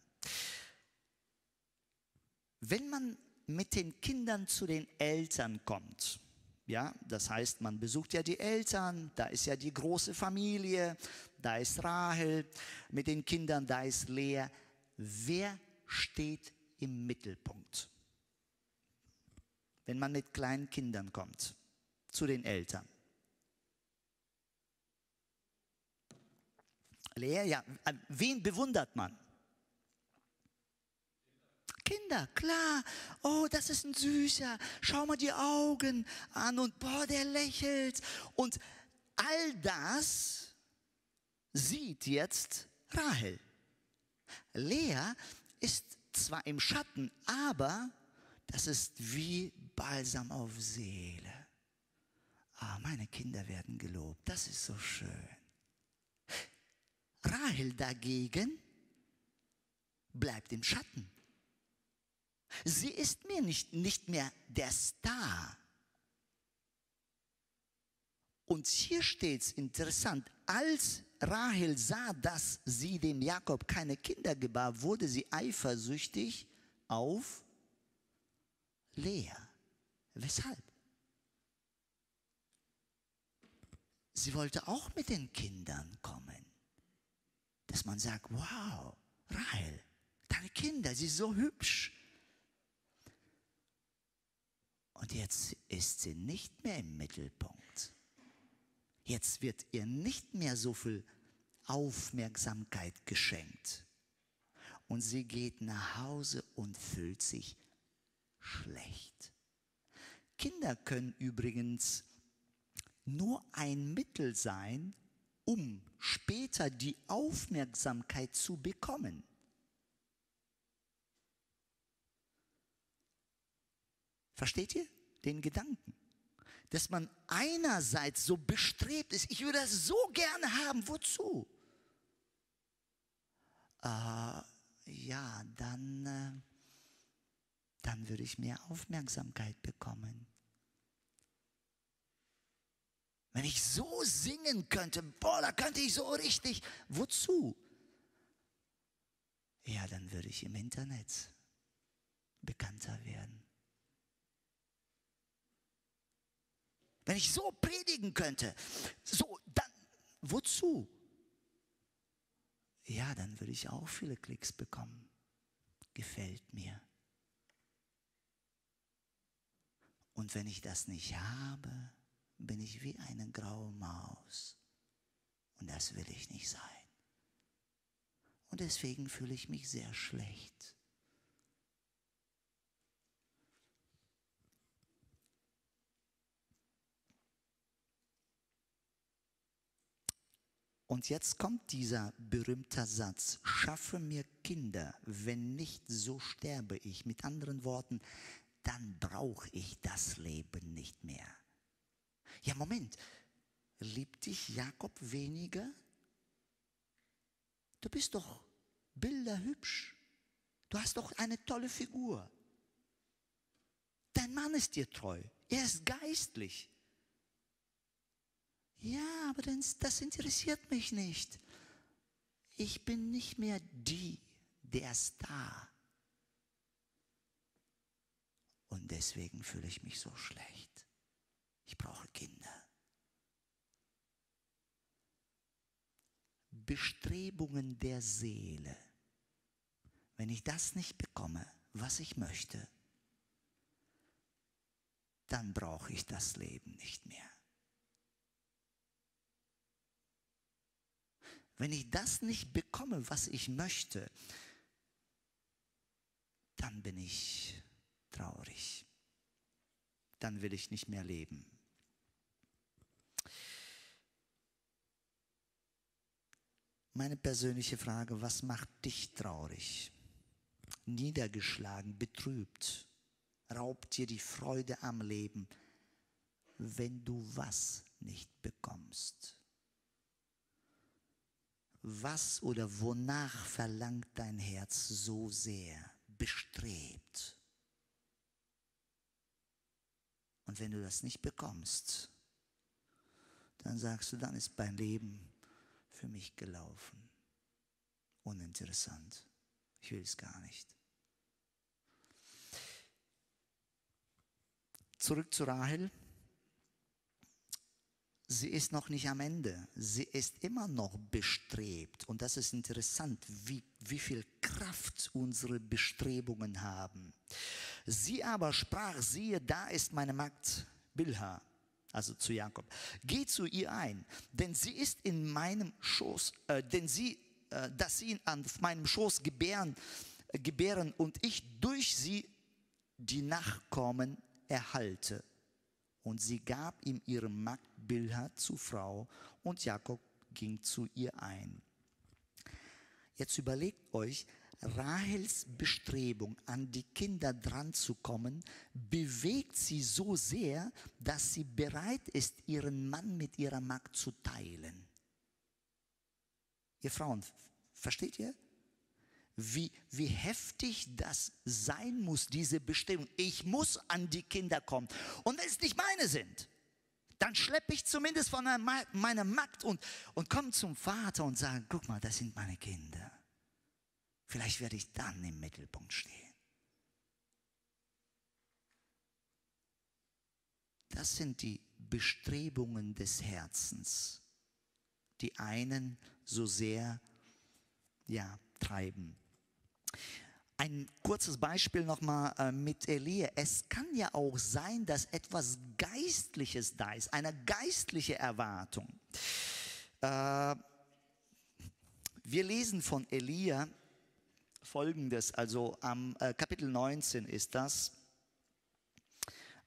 wenn man mit den Kindern zu den Eltern kommt, ja, das heißt, man besucht ja die Eltern, da ist ja die große Familie, da ist Rahel mit den Kindern, da ist Lea. Wer steht im Mittelpunkt? Wenn man mit kleinen Kindern kommt, zu den Eltern. Lea, ja, wen bewundert man? Kinder, klar. Oh, das ist ein Süßer. Schau mal die Augen an und boah, der lächelt. Und all das sieht jetzt Rahel. Lea ist zwar im Schatten, aber das ist wie Balsam auf Seele. Ah, meine Kinder werden gelobt. Das ist so schön. Rahel dagegen bleibt im Schatten. Sie ist mir nicht, nicht mehr der Star. Und hier steht es interessant, als Rahel sah, dass sie dem Jakob keine Kinder gebar, wurde sie eifersüchtig auf Lea. Weshalb? Sie wollte auch mit den Kindern kommen. Dass man sagt, wow, Rahel, deine Kinder, sie sind so hübsch. Und jetzt ist sie nicht mehr im Mittelpunkt. Jetzt wird ihr nicht mehr so viel Aufmerksamkeit geschenkt. Und sie geht nach Hause und fühlt sich schlecht. Kinder können übrigens nur ein Mittel sein, um später die Aufmerksamkeit zu bekommen. Versteht ihr den Gedanken? Dass man einerseits so bestrebt ist, ich würde das so gerne haben, wozu? Äh, ja, dann, äh, dann würde ich mehr Aufmerksamkeit bekommen. Wenn ich so singen könnte, boah, da könnte ich so richtig, wozu? Ja, dann würde ich im Internet bekannter werden. Wenn ich so predigen könnte, so, dann, wozu? Ja, dann würde ich auch viele Klicks bekommen. Gefällt mir. Und wenn ich das nicht habe, bin ich wie eine graue Maus. Und das will ich nicht sein. Und deswegen fühle ich mich sehr schlecht. Und jetzt kommt dieser berühmte Satz, schaffe mir Kinder, wenn nicht, so sterbe ich. Mit anderen Worten, dann brauche ich das Leben nicht mehr. Ja, Moment, liebt dich Jakob weniger? Du bist doch bilderhübsch. Du hast doch eine tolle Figur. Dein Mann ist dir treu. Er ist geistlich. Ja, aber das interessiert mich nicht. Ich bin nicht mehr die, der Star. Und deswegen fühle ich mich so schlecht. Ich brauche Kinder. Bestrebungen der Seele. Wenn ich das nicht bekomme, was ich möchte, dann brauche ich das Leben nicht mehr. Wenn ich das nicht bekomme, was ich möchte, dann bin ich traurig. Dann will ich nicht mehr leben. Meine persönliche Frage, was macht dich traurig? Niedergeschlagen, betrübt, raubt dir die Freude am Leben, wenn du was nicht bekommst? Was oder wonach verlangt dein Herz so sehr, bestrebt? Und wenn du das nicht bekommst, dann sagst du, dann ist mein Leben für mich gelaufen. Uninteressant. Ich will es gar nicht. Zurück zu Rahel. Sie ist noch nicht am Ende. Sie ist immer noch bestrebt. Und das ist interessant, wie, wie viel Kraft unsere Bestrebungen haben. Sie aber sprach, siehe, da ist meine Magd Bilha, also zu Jakob. Geh zu ihr ein, denn sie ist in meinem Schoß, äh, denn sie, äh, dass sie an meinem Schoß gebären, äh, gebären und ich durch sie die Nachkommen erhalte. Und sie gab ihm ihre Magd Bilha zu Frau und Jakob ging zu ihr ein. Jetzt überlegt euch, Rahels Bestrebung, an die Kinder dran zu kommen, bewegt sie so sehr, dass sie bereit ist, ihren Mann mit ihrer Magd zu teilen. Ihr Frauen, versteht ihr? Wie, wie heftig das sein muss, diese Bestimmung. Ich muss an die Kinder kommen. Und wenn es nicht meine sind, dann schleppe ich zumindest von meiner Magd und, und komme zum Vater und sage, guck mal, das sind meine Kinder. Vielleicht werde ich dann im Mittelpunkt stehen. Das sind die Bestrebungen des Herzens, die einen so sehr ja, treiben. Ein kurzes Beispiel nochmal äh, mit Elia. Es kann ja auch sein, dass etwas Geistliches da ist, eine geistliche Erwartung. Äh, wir lesen von Elia folgendes, also am äh, Kapitel 19 ist das.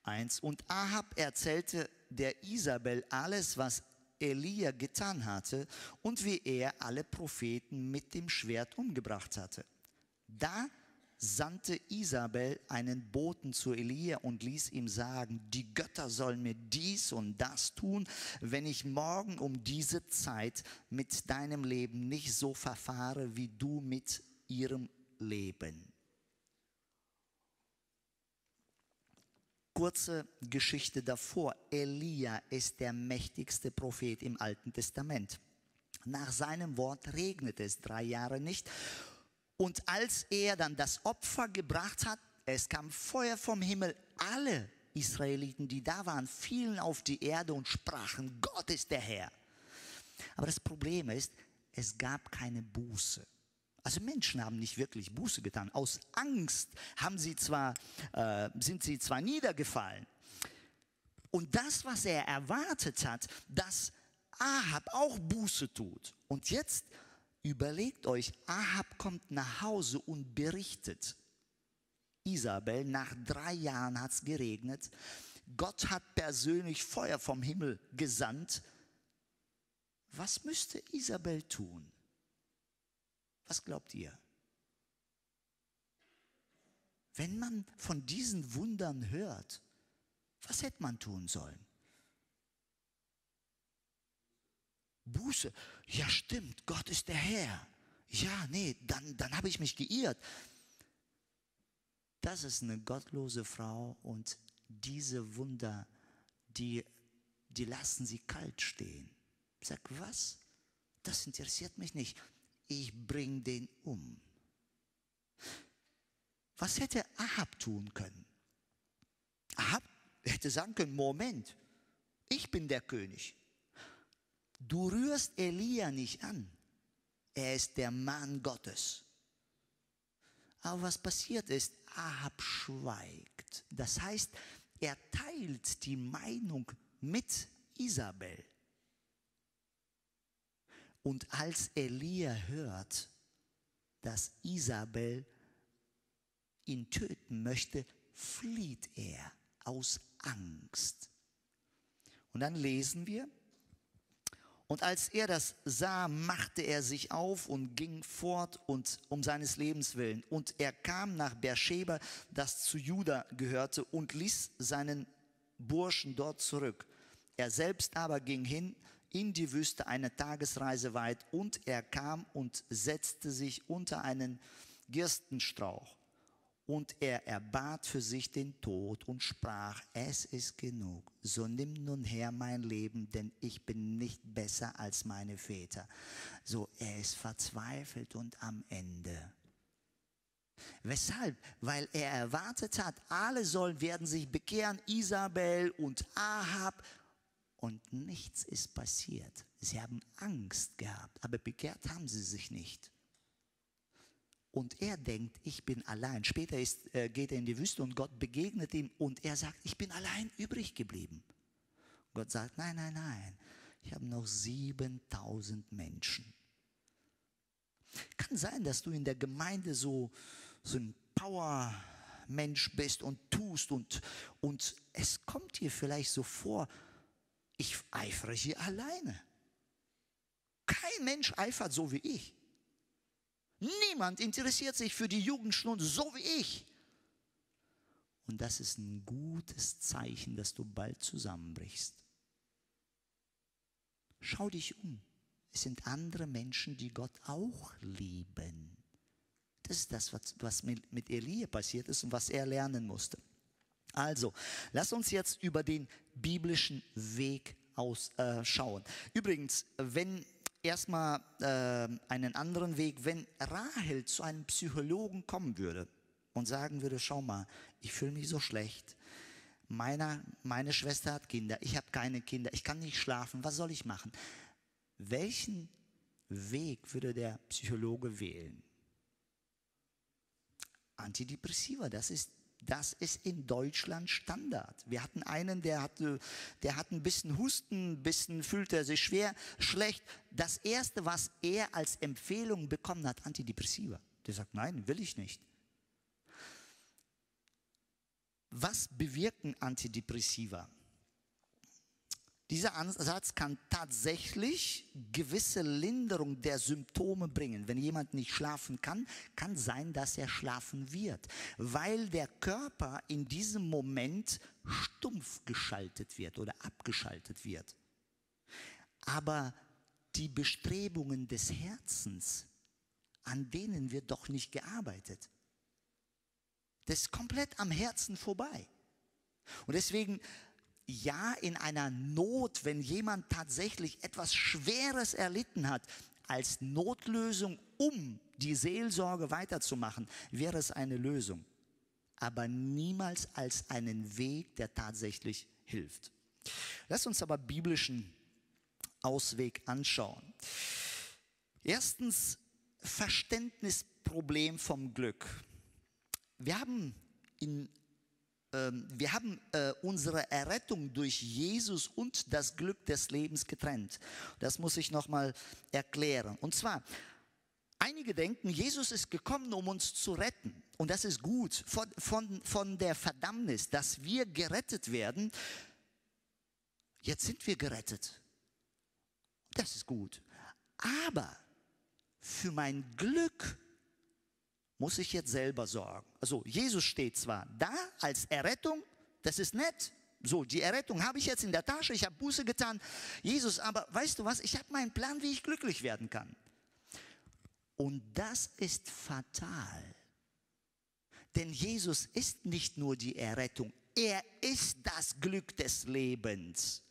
Eins. Und Ahab erzählte der Isabel alles, was Elia getan hatte und wie er alle Propheten mit dem Schwert umgebracht hatte. Da sandte Isabel einen Boten zu Elia und ließ ihm sagen, die Götter sollen mir dies und das tun, wenn ich morgen um diese Zeit mit deinem Leben nicht so verfahre, wie du mit ihrem Leben. Kurze Geschichte davor. Elia ist der mächtigste Prophet im Alten Testament. Nach seinem Wort regnet es drei Jahre nicht und als er dann das Opfer gebracht hat, es kam Feuer vom Himmel, alle Israeliten, die da waren, fielen auf die Erde und sprachen, Gott ist der Herr. Aber das Problem ist, es gab keine Buße. Also Menschen haben nicht wirklich Buße getan. Aus Angst haben sie zwar, äh, sind sie zwar niedergefallen. Und das, was er erwartet hat, dass Ahab auch Buße tut. Und jetzt Überlegt euch, Ahab kommt nach Hause und berichtet. Isabel, nach drei Jahren hat es geregnet. Gott hat persönlich Feuer vom Himmel gesandt. Was müsste Isabel tun? Was glaubt ihr? Wenn man von diesen Wundern hört, was hätte man tun sollen? Buße. Ja, stimmt, Gott ist der Herr. Ja, nee, dann, dann habe ich mich geirrt. Das ist eine gottlose Frau und diese Wunder, die, die lassen sie kalt stehen. Sag, was? Das interessiert mich nicht. Ich bring den um. Was hätte Ahab tun können? Ahab hätte sagen können, Moment, ich bin der König. Du rührst Elia nicht an. Er ist der Mann Gottes. Aber was passiert ist, Ahab schweigt. Das heißt, er teilt die Meinung mit Isabel. Und als Elia hört, dass Isabel ihn töten möchte, flieht er aus Angst. Und dann lesen wir, und als er das sah, machte er sich auf und ging fort und um seines Lebens willen. Und er kam nach Beersheba, das zu Juda gehörte, und ließ seinen Burschen dort zurück. Er selbst aber ging hin in die Wüste eine Tagesreise weit und er kam und setzte sich unter einen Gerstenstrauch. Und er erbat für sich den Tod und sprach, es ist genug, so nimm nun her mein Leben, denn ich bin nicht besser als meine Väter. So, er ist verzweifelt und am Ende. Weshalb? Weil er erwartet hat, alle sollen werden sich bekehren, Isabel und Ahab. Und nichts ist passiert. Sie haben Angst gehabt, aber bekehrt haben sie sich nicht. Und er denkt, ich bin allein. Später ist, äh, geht er in die Wüste und Gott begegnet ihm und er sagt, ich bin allein übrig geblieben. Gott sagt, nein, nein, nein, ich habe noch 7000 Menschen. Kann sein, dass du in der Gemeinde so, so ein Power-Mensch bist und tust und, und es kommt dir vielleicht so vor, ich eifere hier alleine. Kein Mensch eifert so wie ich. Niemand interessiert sich für die Jugendstunde so wie ich. Und das ist ein gutes Zeichen, dass du bald zusammenbrichst. Schau dich um. Es sind andere Menschen, die Gott auch lieben. Das ist das, was mit Elia passiert ist und was er lernen musste. Also, lass uns jetzt über den biblischen Weg ausschauen. Äh, Übrigens, wenn erstmal äh, einen anderen Weg, wenn Rahel zu einem Psychologen kommen würde und sagen würde, schau mal, ich fühle mich so schlecht, meine, meine Schwester hat Kinder, ich habe keine Kinder, ich kann nicht schlafen, was soll ich machen? Welchen Weg würde der Psychologe wählen? Antidepressiva, das ist, das ist in Deutschland Standard. Wir hatten einen, der hatte, der hat ein bisschen Husten, ein bisschen fühlte er sich schwer, schlecht. Das erste, was er als Empfehlung bekommen hat, Antidepressiva. Der sagt, nein, will ich nicht. Was bewirken Antidepressiva? Dieser Ansatz kann tatsächlich gewisse Linderung der Symptome bringen. Wenn jemand nicht schlafen kann, kann sein, dass er schlafen wird, weil der Körper in diesem Moment stumpf geschaltet wird oder abgeschaltet wird. Aber die Bestrebungen des Herzens, an denen wird doch nicht gearbeitet. Das ist komplett am Herzen vorbei. Und deswegen ja in einer Not, wenn jemand tatsächlich etwas Schweres erlitten hat, als Notlösung, um die Seelsorge weiterzumachen, wäre es eine Lösung. Aber niemals als einen Weg, der tatsächlich hilft. Lass uns aber biblischen Ausweg anschauen. Erstens Verständnisproblem vom Glück. Wir haben in wir haben äh, unsere Errettung durch Jesus und das Glück des Lebens getrennt. Das muss ich nochmal erklären. Und zwar, einige denken, Jesus ist gekommen, um uns zu retten. Und das ist gut von, von, von der Verdammnis, dass wir gerettet werden. Jetzt sind wir gerettet. Das ist gut. Aber für mein Glück muss ich jetzt selber sorgen. Also Jesus steht zwar da als Errettung, das ist nett. So, die Errettung habe ich jetzt in der Tasche, ich habe Buße getan. Jesus, aber weißt du was, ich habe meinen Plan, wie ich glücklich werden kann. Und das ist fatal. Denn Jesus ist nicht nur die Errettung, er ist das Glück des Lebens.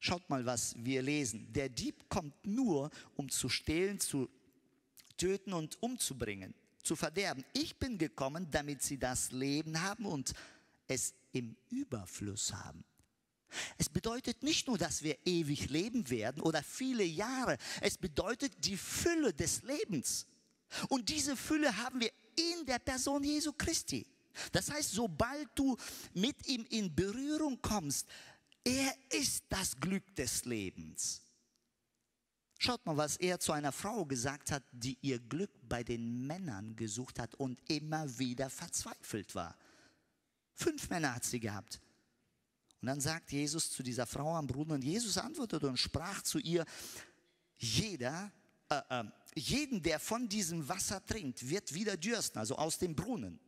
Schaut mal, was wir lesen. Der Dieb kommt nur, um zu stehlen, zu töten und umzubringen zu verderben. Ich bin gekommen, damit sie das Leben haben und es im Überfluss haben. Es bedeutet nicht nur, dass wir ewig leben werden oder viele Jahre. Es bedeutet die Fülle des Lebens. Und diese Fülle haben wir in der Person Jesu Christi. Das heißt, sobald du mit ihm in Berührung kommst, er ist das Glück des Lebens. Schaut mal, was er zu einer Frau gesagt hat, die ihr Glück bei den Männern gesucht hat und immer wieder verzweifelt war. Fünf Männer hat sie gehabt. Und dann sagt Jesus zu dieser Frau am Brunnen, und Jesus antwortete und sprach zu ihr, jeder, äh, äh, jeden, der von diesem Wasser trinkt, wird wieder dürsten, also aus dem Brunnen.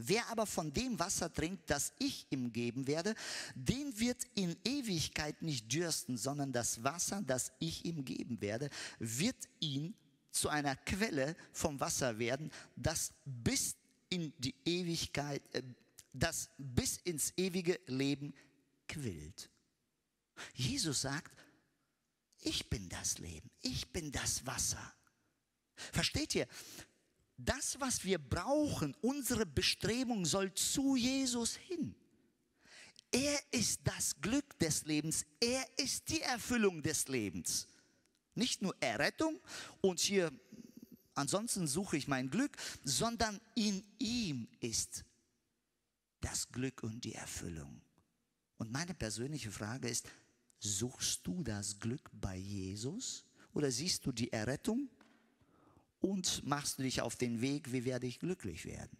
Wer aber von dem Wasser trinkt, das ich ihm geben werde, den wird in Ewigkeit nicht dürsten, sondern das Wasser, das ich ihm geben werde, wird ihn zu einer Quelle vom Wasser werden, das bis in die Ewigkeit, äh, das bis ins ewige Leben quillt. Jesus sagt, ich bin das Leben, ich bin das Wasser. Versteht ihr? Das, was wir brauchen, unsere Bestrebung soll zu Jesus hin. Er ist das Glück des Lebens. Er ist die Erfüllung des Lebens. Nicht nur Errettung und hier, ansonsten suche ich mein Glück, sondern in ihm ist das Glück und die Erfüllung. Und meine persönliche Frage ist, suchst du das Glück bei Jesus oder siehst du die Errettung und machst du dich auf den Weg, wie werde ich glücklich werden?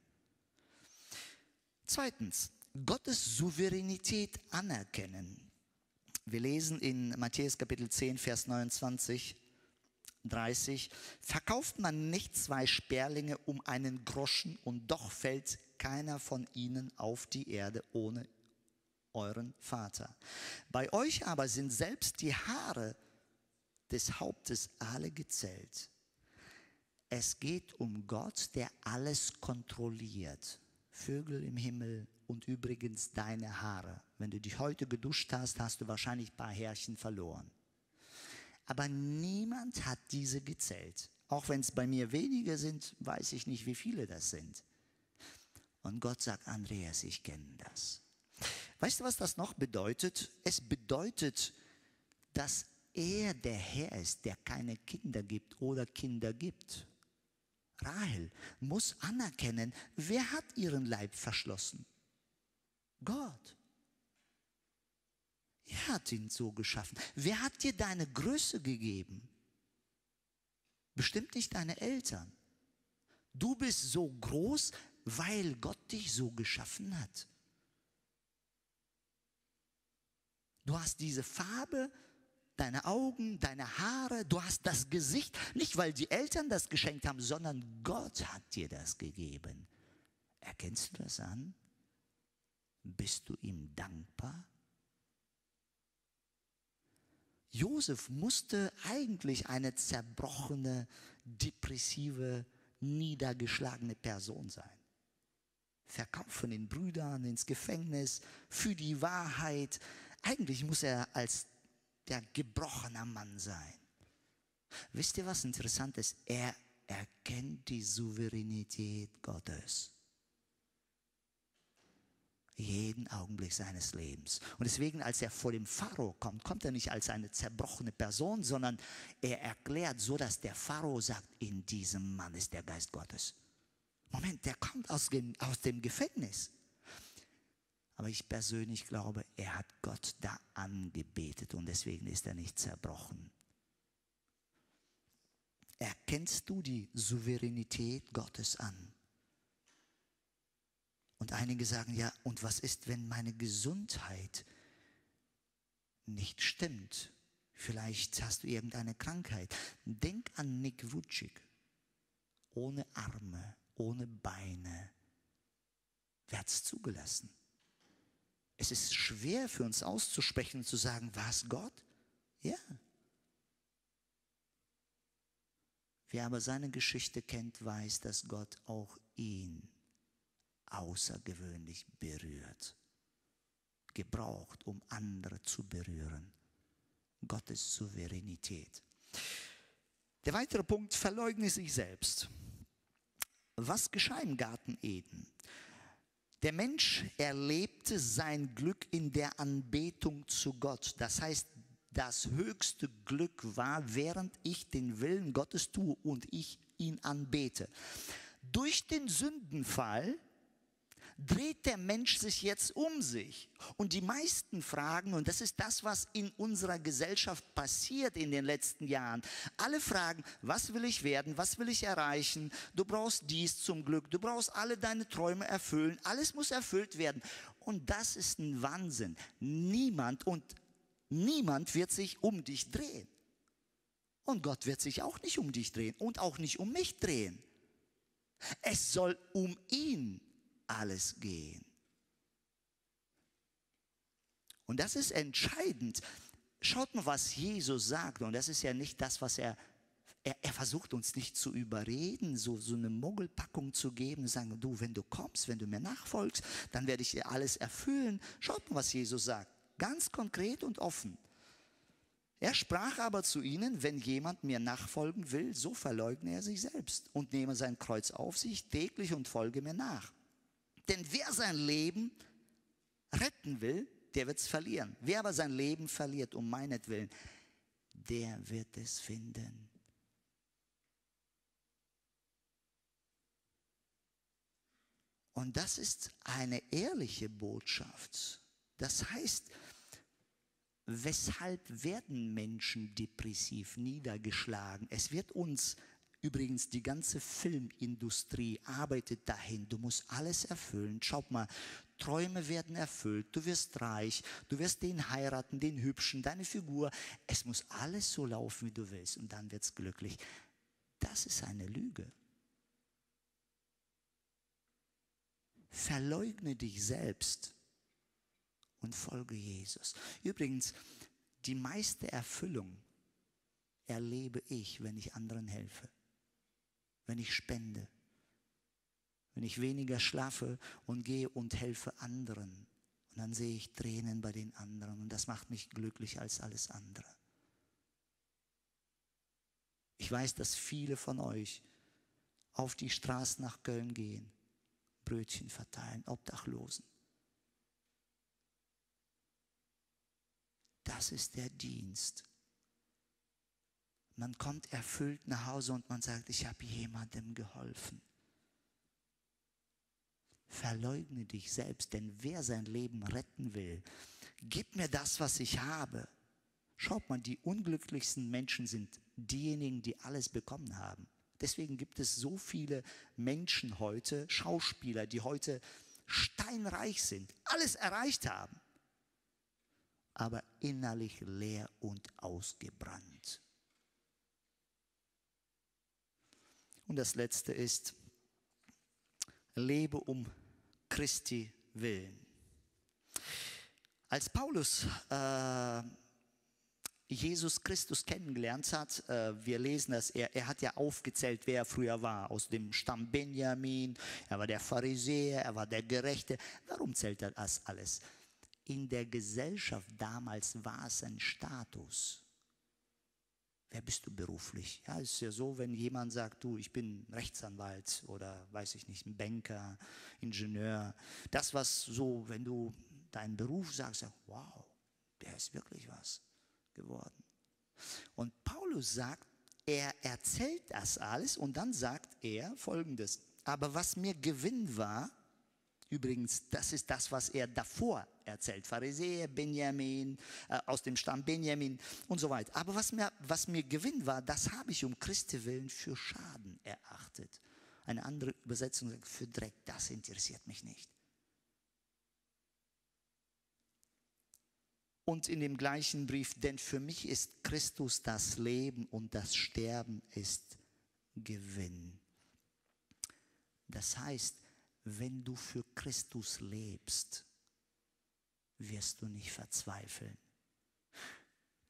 Zweitens, Gottes Souveränität anerkennen. Wir lesen in Matthäus Kapitel 10, Vers 29, 30, verkauft man nicht zwei Sperlinge um einen Groschen und doch fällt keiner von ihnen auf die Erde ohne euren Vater. Bei euch aber sind selbst die Haare des Hauptes alle gezählt. Es geht um Gott, der alles kontrolliert. Vögel im Himmel und übrigens deine Haare. Wenn du dich heute geduscht hast, hast du wahrscheinlich ein paar Härchen verloren. Aber niemand hat diese gezählt. Auch wenn es bei mir wenige sind, weiß ich nicht, wie viele das sind. Und Gott sagt, Andreas, ich kenne das. Weißt du, was das noch bedeutet? Es bedeutet, dass er der Herr ist, der keine Kinder gibt oder Kinder gibt. Rahel muss anerkennen, wer hat ihren Leib verschlossen? Gott. Er hat ihn so geschaffen. Wer hat dir deine Größe gegeben? Bestimmt nicht deine Eltern. Du bist so groß, weil Gott dich so geschaffen hat. Du hast diese Farbe, deine Augen, deine Haare, du hast das Gesicht, nicht weil die Eltern das geschenkt haben, sondern Gott hat dir das gegeben. Erkennst du das an? Bist du ihm dankbar? Josef musste eigentlich eine zerbrochene, depressive, niedergeschlagene Person sein. Verkauft von den Brüdern ins Gefängnis für die Wahrheit. Eigentlich muss er als der gebrochene Mann sein. Wisst ihr, was interessant ist? Er erkennt die Souveränität Gottes jeden Augenblick seines Lebens. Und deswegen, als er vor dem Pharao kommt, kommt er nicht als eine zerbrochene Person, sondern er erklärt so, dass der Pharao sagt, in diesem Mann ist der Geist Gottes. Moment, der kommt aus dem Gefängnis. Aber ich persönlich glaube, er hat Gott da angebetet und deswegen ist er nicht zerbrochen. Erkennst du die Souveränität Gottes an? Und einige sagen, ja, und was ist, wenn meine Gesundheit nicht stimmt? Vielleicht hast du irgendeine Krankheit. Denk an Nick Wutschig. Ohne Arme, ohne Beine. Wer hat es zugelassen? Es ist schwer für uns auszusprechen und zu sagen, was Gott? Ja. Wer aber seine Geschichte kennt, weiß, dass Gott auch ihn außergewöhnlich berührt, gebraucht, um andere zu berühren. Gottes Souveränität. Der weitere Punkt, verleugne sich selbst. Was geschah im Garten Eden? Der Mensch erlebte sein Glück in der Anbetung zu Gott. Das heißt, das höchste Glück war, während ich den Willen Gottes tue und ich ihn anbete. Durch den Sündenfall dreht der Mensch sich jetzt um sich. Und die meisten fragen, und das ist das, was in unserer Gesellschaft passiert in den letzten Jahren, alle fragen, was will ich werden, was will ich erreichen, du brauchst dies zum Glück, du brauchst alle deine Träume erfüllen, alles muss erfüllt werden. Und das ist ein Wahnsinn. Niemand und niemand wird sich um dich drehen. Und Gott wird sich auch nicht um dich drehen und auch nicht um mich drehen. Es soll um ihn alles gehen. Und das ist entscheidend. Schaut mal, was Jesus sagt. Und das ist ja nicht das, was er, er, er versucht uns nicht zu überreden, so, so eine Muggelpackung zu geben, sagen, du, wenn du kommst, wenn du mir nachfolgst, dann werde ich dir alles erfüllen. Schaut mal, was Jesus sagt. Ganz konkret und offen. Er sprach aber zu ihnen, wenn jemand mir nachfolgen will, so verleugne er sich selbst und nehme sein Kreuz auf sich täglich und folge mir nach. Denn wer sein Leben retten will, der wird es verlieren. Wer aber sein Leben verliert um meinetwillen, der wird es finden. Und das ist eine ehrliche Botschaft. Das heißt, weshalb werden Menschen depressiv niedergeschlagen? Es wird uns Übrigens, die ganze Filmindustrie arbeitet dahin. Du musst alles erfüllen. Schau mal, Träume werden erfüllt. Du wirst reich. Du wirst den heiraten, den Hübschen, deine Figur. Es muss alles so laufen, wie du willst. Und dann wird es glücklich. Das ist eine Lüge. Verleugne dich selbst und folge Jesus. Übrigens, die meiste Erfüllung erlebe ich, wenn ich anderen helfe wenn ich spende, wenn ich weniger schlafe und gehe und helfe anderen. Und dann sehe ich Tränen bei den anderen und das macht mich glücklich als alles andere. Ich weiß, dass viele von euch auf die Straße nach Köln gehen, Brötchen verteilen, Obdachlosen. Das ist der Dienst. Man kommt erfüllt nach Hause und man sagt, ich habe jemandem geholfen. Verleugne dich selbst, denn wer sein Leben retten will, gib mir das, was ich habe. Schaut mal, die unglücklichsten Menschen sind diejenigen, die alles bekommen haben. Deswegen gibt es so viele Menschen heute, Schauspieler, die heute steinreich sind, alles erreicht haben, aber innerlich leer und ausgebrannt. Und das letzte ist, lebe um Christi willen. Als Paulus äh, Jesus Christus kennengelernt hat, äh, wir lesen das, er, er hat ja aufgezählt, wer er früher war, aus dem Stamm Benjamin, er war der Pharisäer, er war der Gerechte. Warum zählt er das alles? In der Gesellschaft damals war es ein Status. Wer bist du beruflich? Ja, es ist ja so, wenn jemand sagt, du, ich bin Rechtsanwalt oder weiß ich nicht, ein Banker, Ingenieur. Das, was so, wenn du deinen Beruf sagst, wow, der ist wirklich was geworden. Und Paulus sagt, er erzählt das alles und dann sagt er folgendes, aber was mir Gewinn war, Übrigens, das ist das, was er davor erzählt. Pharisäer, Benjamin, äh, aus dem Stamm Benjamin und so weiter. Aber was mir, was mir Gewinn war, das habe ich um Christi willen für Schaden erachtet. Eine andere Übersetzung sagt, für Dreck, das interessiert mich nicht. Und in dem gleichen Brief, denn für mich ist Christus das Leben und das Sterben ist Gewinn. Das heißt, wenn du für Christus lebst, wirst du nicht verzweifeln.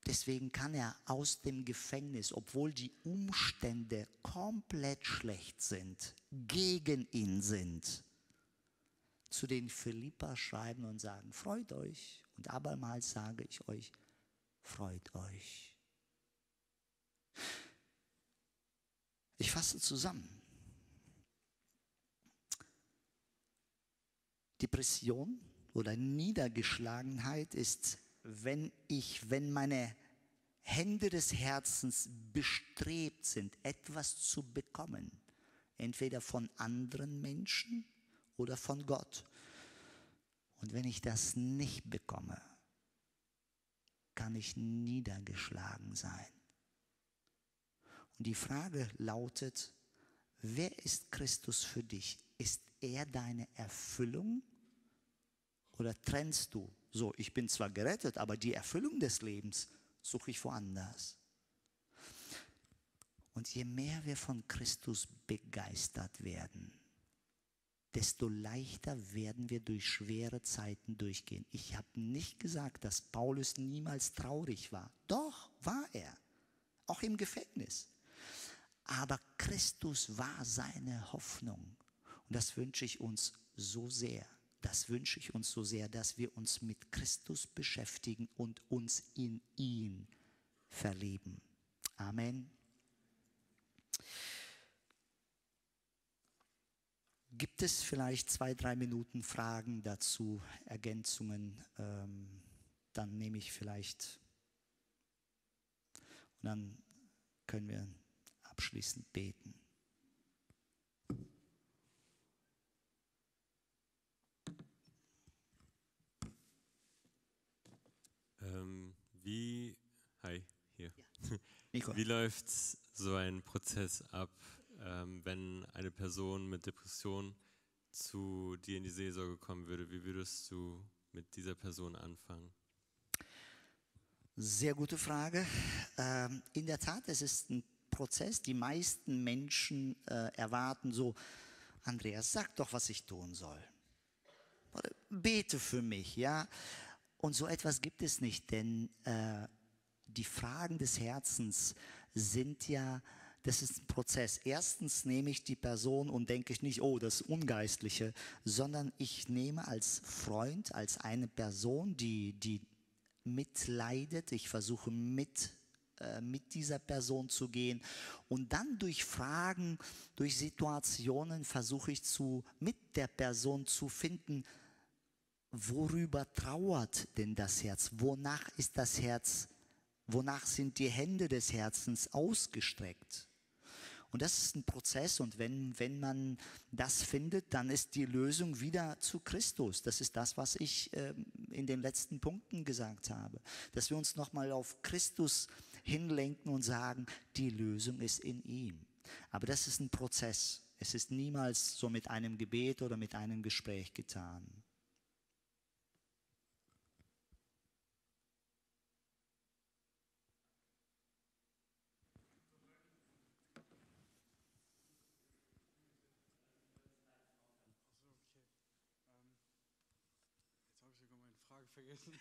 Deswegen kann er aus dem Gefängnis, obwohl die Umstände komplett schlecht sind, gegen ihn sind, zu den Philippa schreiben und sagen, freut euch. Und abermals sage ich euch, freut euch. Ich fasse zusammen. Depression oder Niedergeschlagenheit ist, wenn ich, wenn meine Hände des Herzens bestrebt sind, etwas zu bekommen, entweder von anderen Menschen oder von Gott. Und wenn ich das nicht bekomme, kann ich niedergeschlagen sein. Und die Frage lautet, wer ist Christus für dich? Ist er deine Erfüllung? Oder trennst du, so, ich bin zwar gerettet, aber die Erfüllung des Lebens suche ich woanders? Und je mehr wir von Christus begeistert werden, desto leichter werden wir durch schwere Zeiten durchgehen. Ich habe nicht gesagt, dass Paulus niemals traurig war. Doch, war er. Auch im Gefängnis. Aber Christus war seine Hoffnung. Und das wünsche ich uns so sehr. Das wünsche ich uns so sehr, dass wir uns mit Christus beschäftigen und uns in ihn verlieben. Amen. Gibt es vielleicht zwei, drei Minuten Fragen dazu, Ergänzungen? Ähm, dann nehme ich vielleicht und dann können wir abschließend beten. Ähm, wie, hi, hier. Ja. Wie läuft so ein Prozess ab, ähm, wenn eine Person mit Depression zu dir in die Seelsorge kommen würde? Wie würdest du mit dieser Person anfangen? Sehr gute Frage. Ähm, in der Tat, es ist ein Prozess. Die meisten Menschen äh, erwarten so, Andreas, sag doch, was ich tun soll. Oder bete für mich, ja. Und so etwas gibt es nicht, denn äh, die Fragen des Herzens sind ja, das ist ein Prozess. Erstens nehme ich die Person und denke ich nicht, oh, das Ungeistliche, sondern ich nehme als Freund, als eine Person, die, die mitleidet, ich versuche mit äh, mit dieser Person zu gehen und dann durch Fragen, durch Situationen versuche ich zu mit der Person zu finden, worüber trauert denn das Herz? Wonach ist das Herz? Wonach sind die Hände des Herzens ausgestreckt? Und das ist ein Prozess und wenn, wenn man das findet, dann ist die Lösung wieder zu Christus. Das ist das, was ich äh, in den letzten Punkten gesagt habe. Dass wir uns nochmal auf Christus hinlenken und sagen, die Lösung ist in ihm. Aber das ist ein Prozess. Es ist niemals so mit einem Gebet oder mit einem Gespräch getan. Vergessen.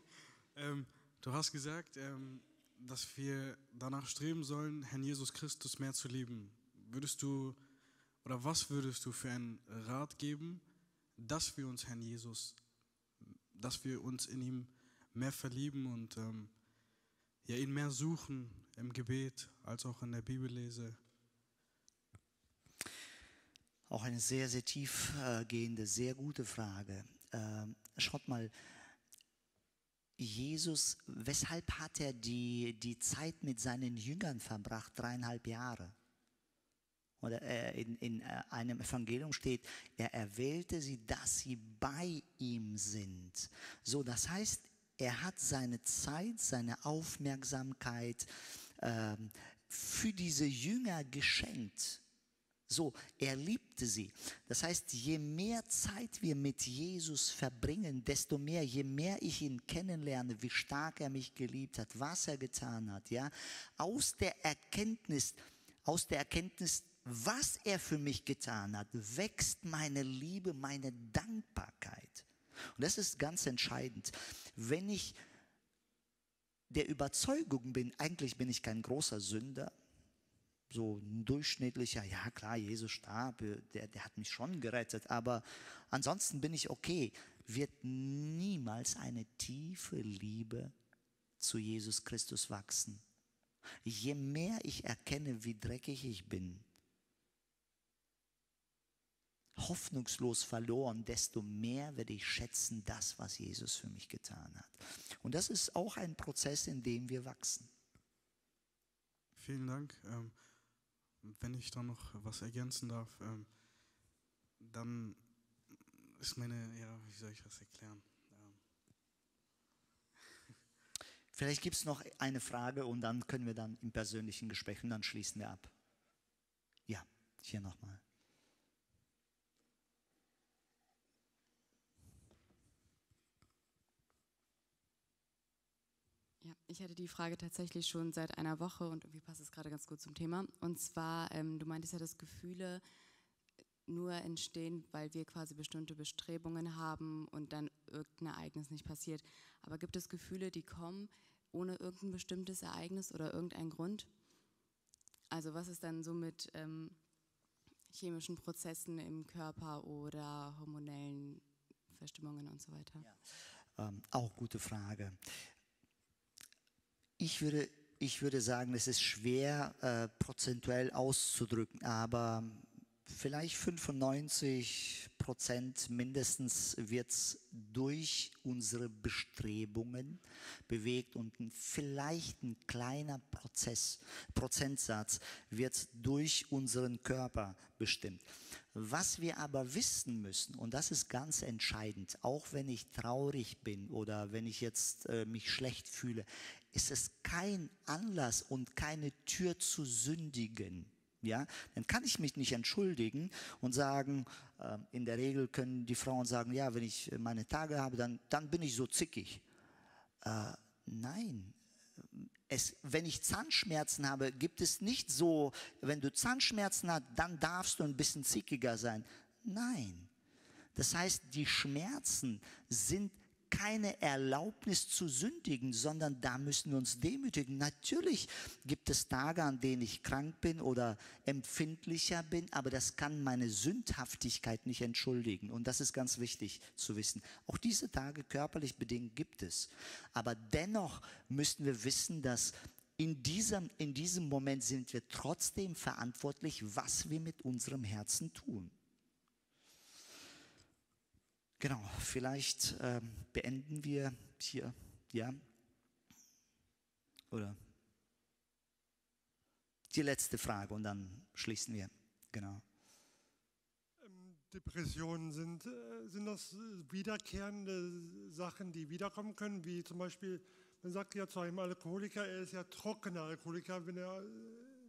ähm, du hast gesagt, ähm, dass wir danach streben sollen, Herrn Jesus Christus mehr zu lieben. Würdest du oder was würdest du für einen Rat geben, dass wir uns Herrn Jesus, dass wir uns in ihm mehr verlieben und ähm, ja, ihn mehr suchen im Gebet als auch in der Bibellese? Auch eine sehr, sehr tiefgehende, sehr gute Frage. Ähm, schaut mal, Jesus, weshalb hat er die, die Zeit mit seinen Jüngern verbracht, dreieinhalb Jahre? Oder äh, in, in äh, einem Evangelium steht, er erwählte sie, dass sie bei ihm sind. So, das heißt, er hat seine Zeit, seine Aufmerksamkeit äh, für diese Jünger geschenkt. So, er liebte sie. Das heißt, je mehr Zeit wir mit Jesus verbringen, desto mehr, je mehr ich ihn kennenlerne, wie stark er mich geliebt hat, was er getan hat, ja, aus der Erkenntnis, aus der Erkenntnis, was er für mich getan hat, wächst meine Liebe, meine Dankbarkeit. Und das ist ganz entscheidend. Wenn ich der Überzeugung bin, eigentlich bin ich kein großer Sünder, so ein durchschnittlicher, ja klar, Jesus starb, der, der hat mich schon gerettet, aber ansonsten bin ich okay, wird niemals eine tiefe Liebe zu Jesus Christus wachsen. Je mehr ich erkenne, wie dreckig ich bin, hoffnungslos verloren, desto mehr werde ich schätzen das, was Jesus für mich getan hat. Und das ist auch ein Prozess, in dem wir wachsen. Vielen Dank. Wenn ich da noch was ergänzen darf, ähm, dann ist meine, ja, wie soll ich das erklären? Ähm. Vielleicht gibt es noch eine Frage und dann können wir dann im persönlichen Gespräch und dann schließen wir ab. Ja, hier nochmal. Ja, ich hatte die Frage tatsächlich schon seit einer Woche und irgendwie passt es gerade ganz gut zum Thema. Und zwar, ähm, du meintest ja, dass Gefühle nur entstehen, weil wir quasi bestimmte Bestrebungen haben und dann irgendein Ereignis nicht passiert. Aber gibt es Gefühle, die kommen ohne irgendein bestimmtes Ereignis oder irgendeinen Grund? Also was ist dann so mit ähm, chemischen Prozessen im Körper oder hormonellen Verstimmungen und so weiter? Ja. Ähm, auch gute Frage. Ich würde ich würde sagen, es ist schwer äh, prozentuell auszudrücken, aber vielleicht 95 Prozent mindestens wird es durch unsere Bestrebungen bewegt und vielleicht ein kleiner Prozess, Prozentsatz wird durch unseren Körper bestimmt. Was wir aber wissen müssen, und das ist ganz entscheidend, auch wenn ich traurig bin oder wenn ich jetzt äh, mich schlecht fühle, ist es kein Anlass und keine Tür zu sündigen. Ja, dann kann ich mich nicht entschuldigen und sagen, äh, in der Regel können die Frauen sagen, ja, wenn ich meine Tage habe, dann, dann bin ich so zickig. Äh, nein, es, wenn ich Zahnschmerzen habe, gibt es nicht so, wenn du Zahnschmerzen hast, dann darfst du ein bisschen zickiger sein. Nein. Das heißt, die Schmerzen sind keine Erlaubnis zu sündigen, sondern da müssen wir uns demütigen. Natürlich gibt es Tage, an denen ich krank bin oder empfindlicher bin, aber das kann meine Sündhaftigkeit nicht entschuldigen. Und das ist ganz wichtig zu wissen. Auch diese Tage körperlich bedingt gibt es. Aber dennoch müssen wir wissen, dass in diesem, in diesem Moment sind wir trotzdem verantwortlich, was wir mit unserem Herzen tun. Genau, vielleicht ähm, beenden wir hier, ja? Oder die letzte Frage und dann schließen wir. Genau. Ähm, Depressionen sind, äh, sind das wiederkehrende Sachen, die wiederkommen können, wie zum Beispiel, man sagt ja zu einem Alkoholiker, er ist ja trockener Alkoholiker, wenn er äh,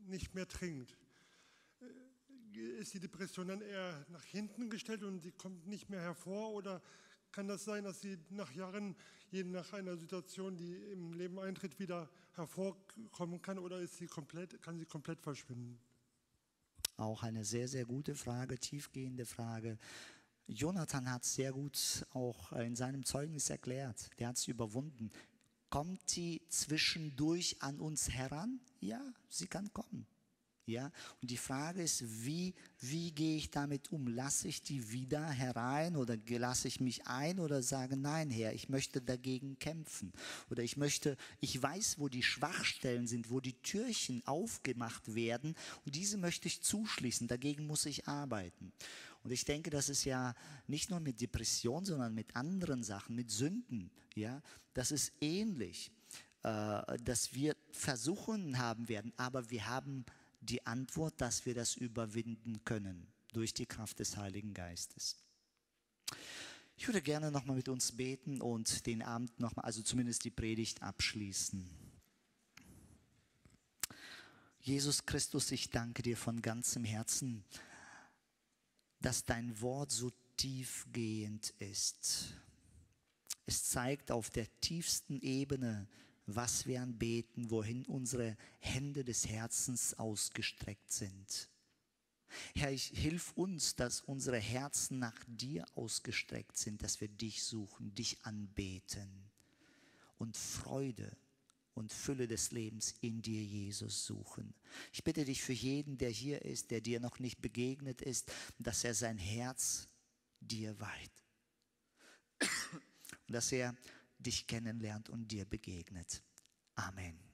nicht mehr trinkt ist die Depression dann eher nach hinten gestellt und sie kommt nicht mehr hervor? Oder kann das sein, dass sie nach Jahren, je nach einer Situation, die im Leben eintritt, wieder hervorkommen kann? Oder ist sie komplett, kann sie komplett verschwinden? Auch eine sehr, sehr gute Frage, tiefgehende Frage. Jonathan hat es sehr gut auch in seinem Zeugnis erklärt. Der hat es überwunden. Kommt sie zwischendurch an uns heran? Ja, sie kann kommen. Ja? Und die Frage ist, wie, wie gehe ich damit um? Lasse ich die wieder herein oder lasse ich mich ein oder sage, nein, Herr, ich möchte dagegen kämpfen. Oder ich möchte, ich weiß, wo die Schwachstellen sind, wo die Türchen aufgemacht werden und diese möchte ich zuschließen. Dagegen muss ich arbeiten. Und ich denke, das ist ja nicht nur mit Depression, sondern mit anderen Sachen, mit Sünden. Ja, das ist ähnlich, äh, dass wir versuchen haben werden, aber wir haben die Antwort, dass wir das überwinden können durch die Kraft des Heiligen Geistes. Ich würde gerne nochmal mit uns beten und den Abend nochmal, also zumindest die Predigt abschließen. Jesus Christus, ich danke dir von ganzem Herzen, dass dein Wort so tiefgehend ist. Es zeigt auf der tiefsten Ebene, was wir anbeten, wohin unsere Hände des Herzens ausgestreckt sind. Herr, ich hilf uns, dass unsere Herzen nach dir ausgestreckt sind, dass wir dich suchen, dich anbeten und Freude und Fülle des Lebens in dir, Jesus, suchen. Ich bitte dich für jeden, der hier ist, der dir noch nicht begegnet ist, dass er sein Herz dir weiht. Und dass er dich kennenlernt und dir begegnet. Amen.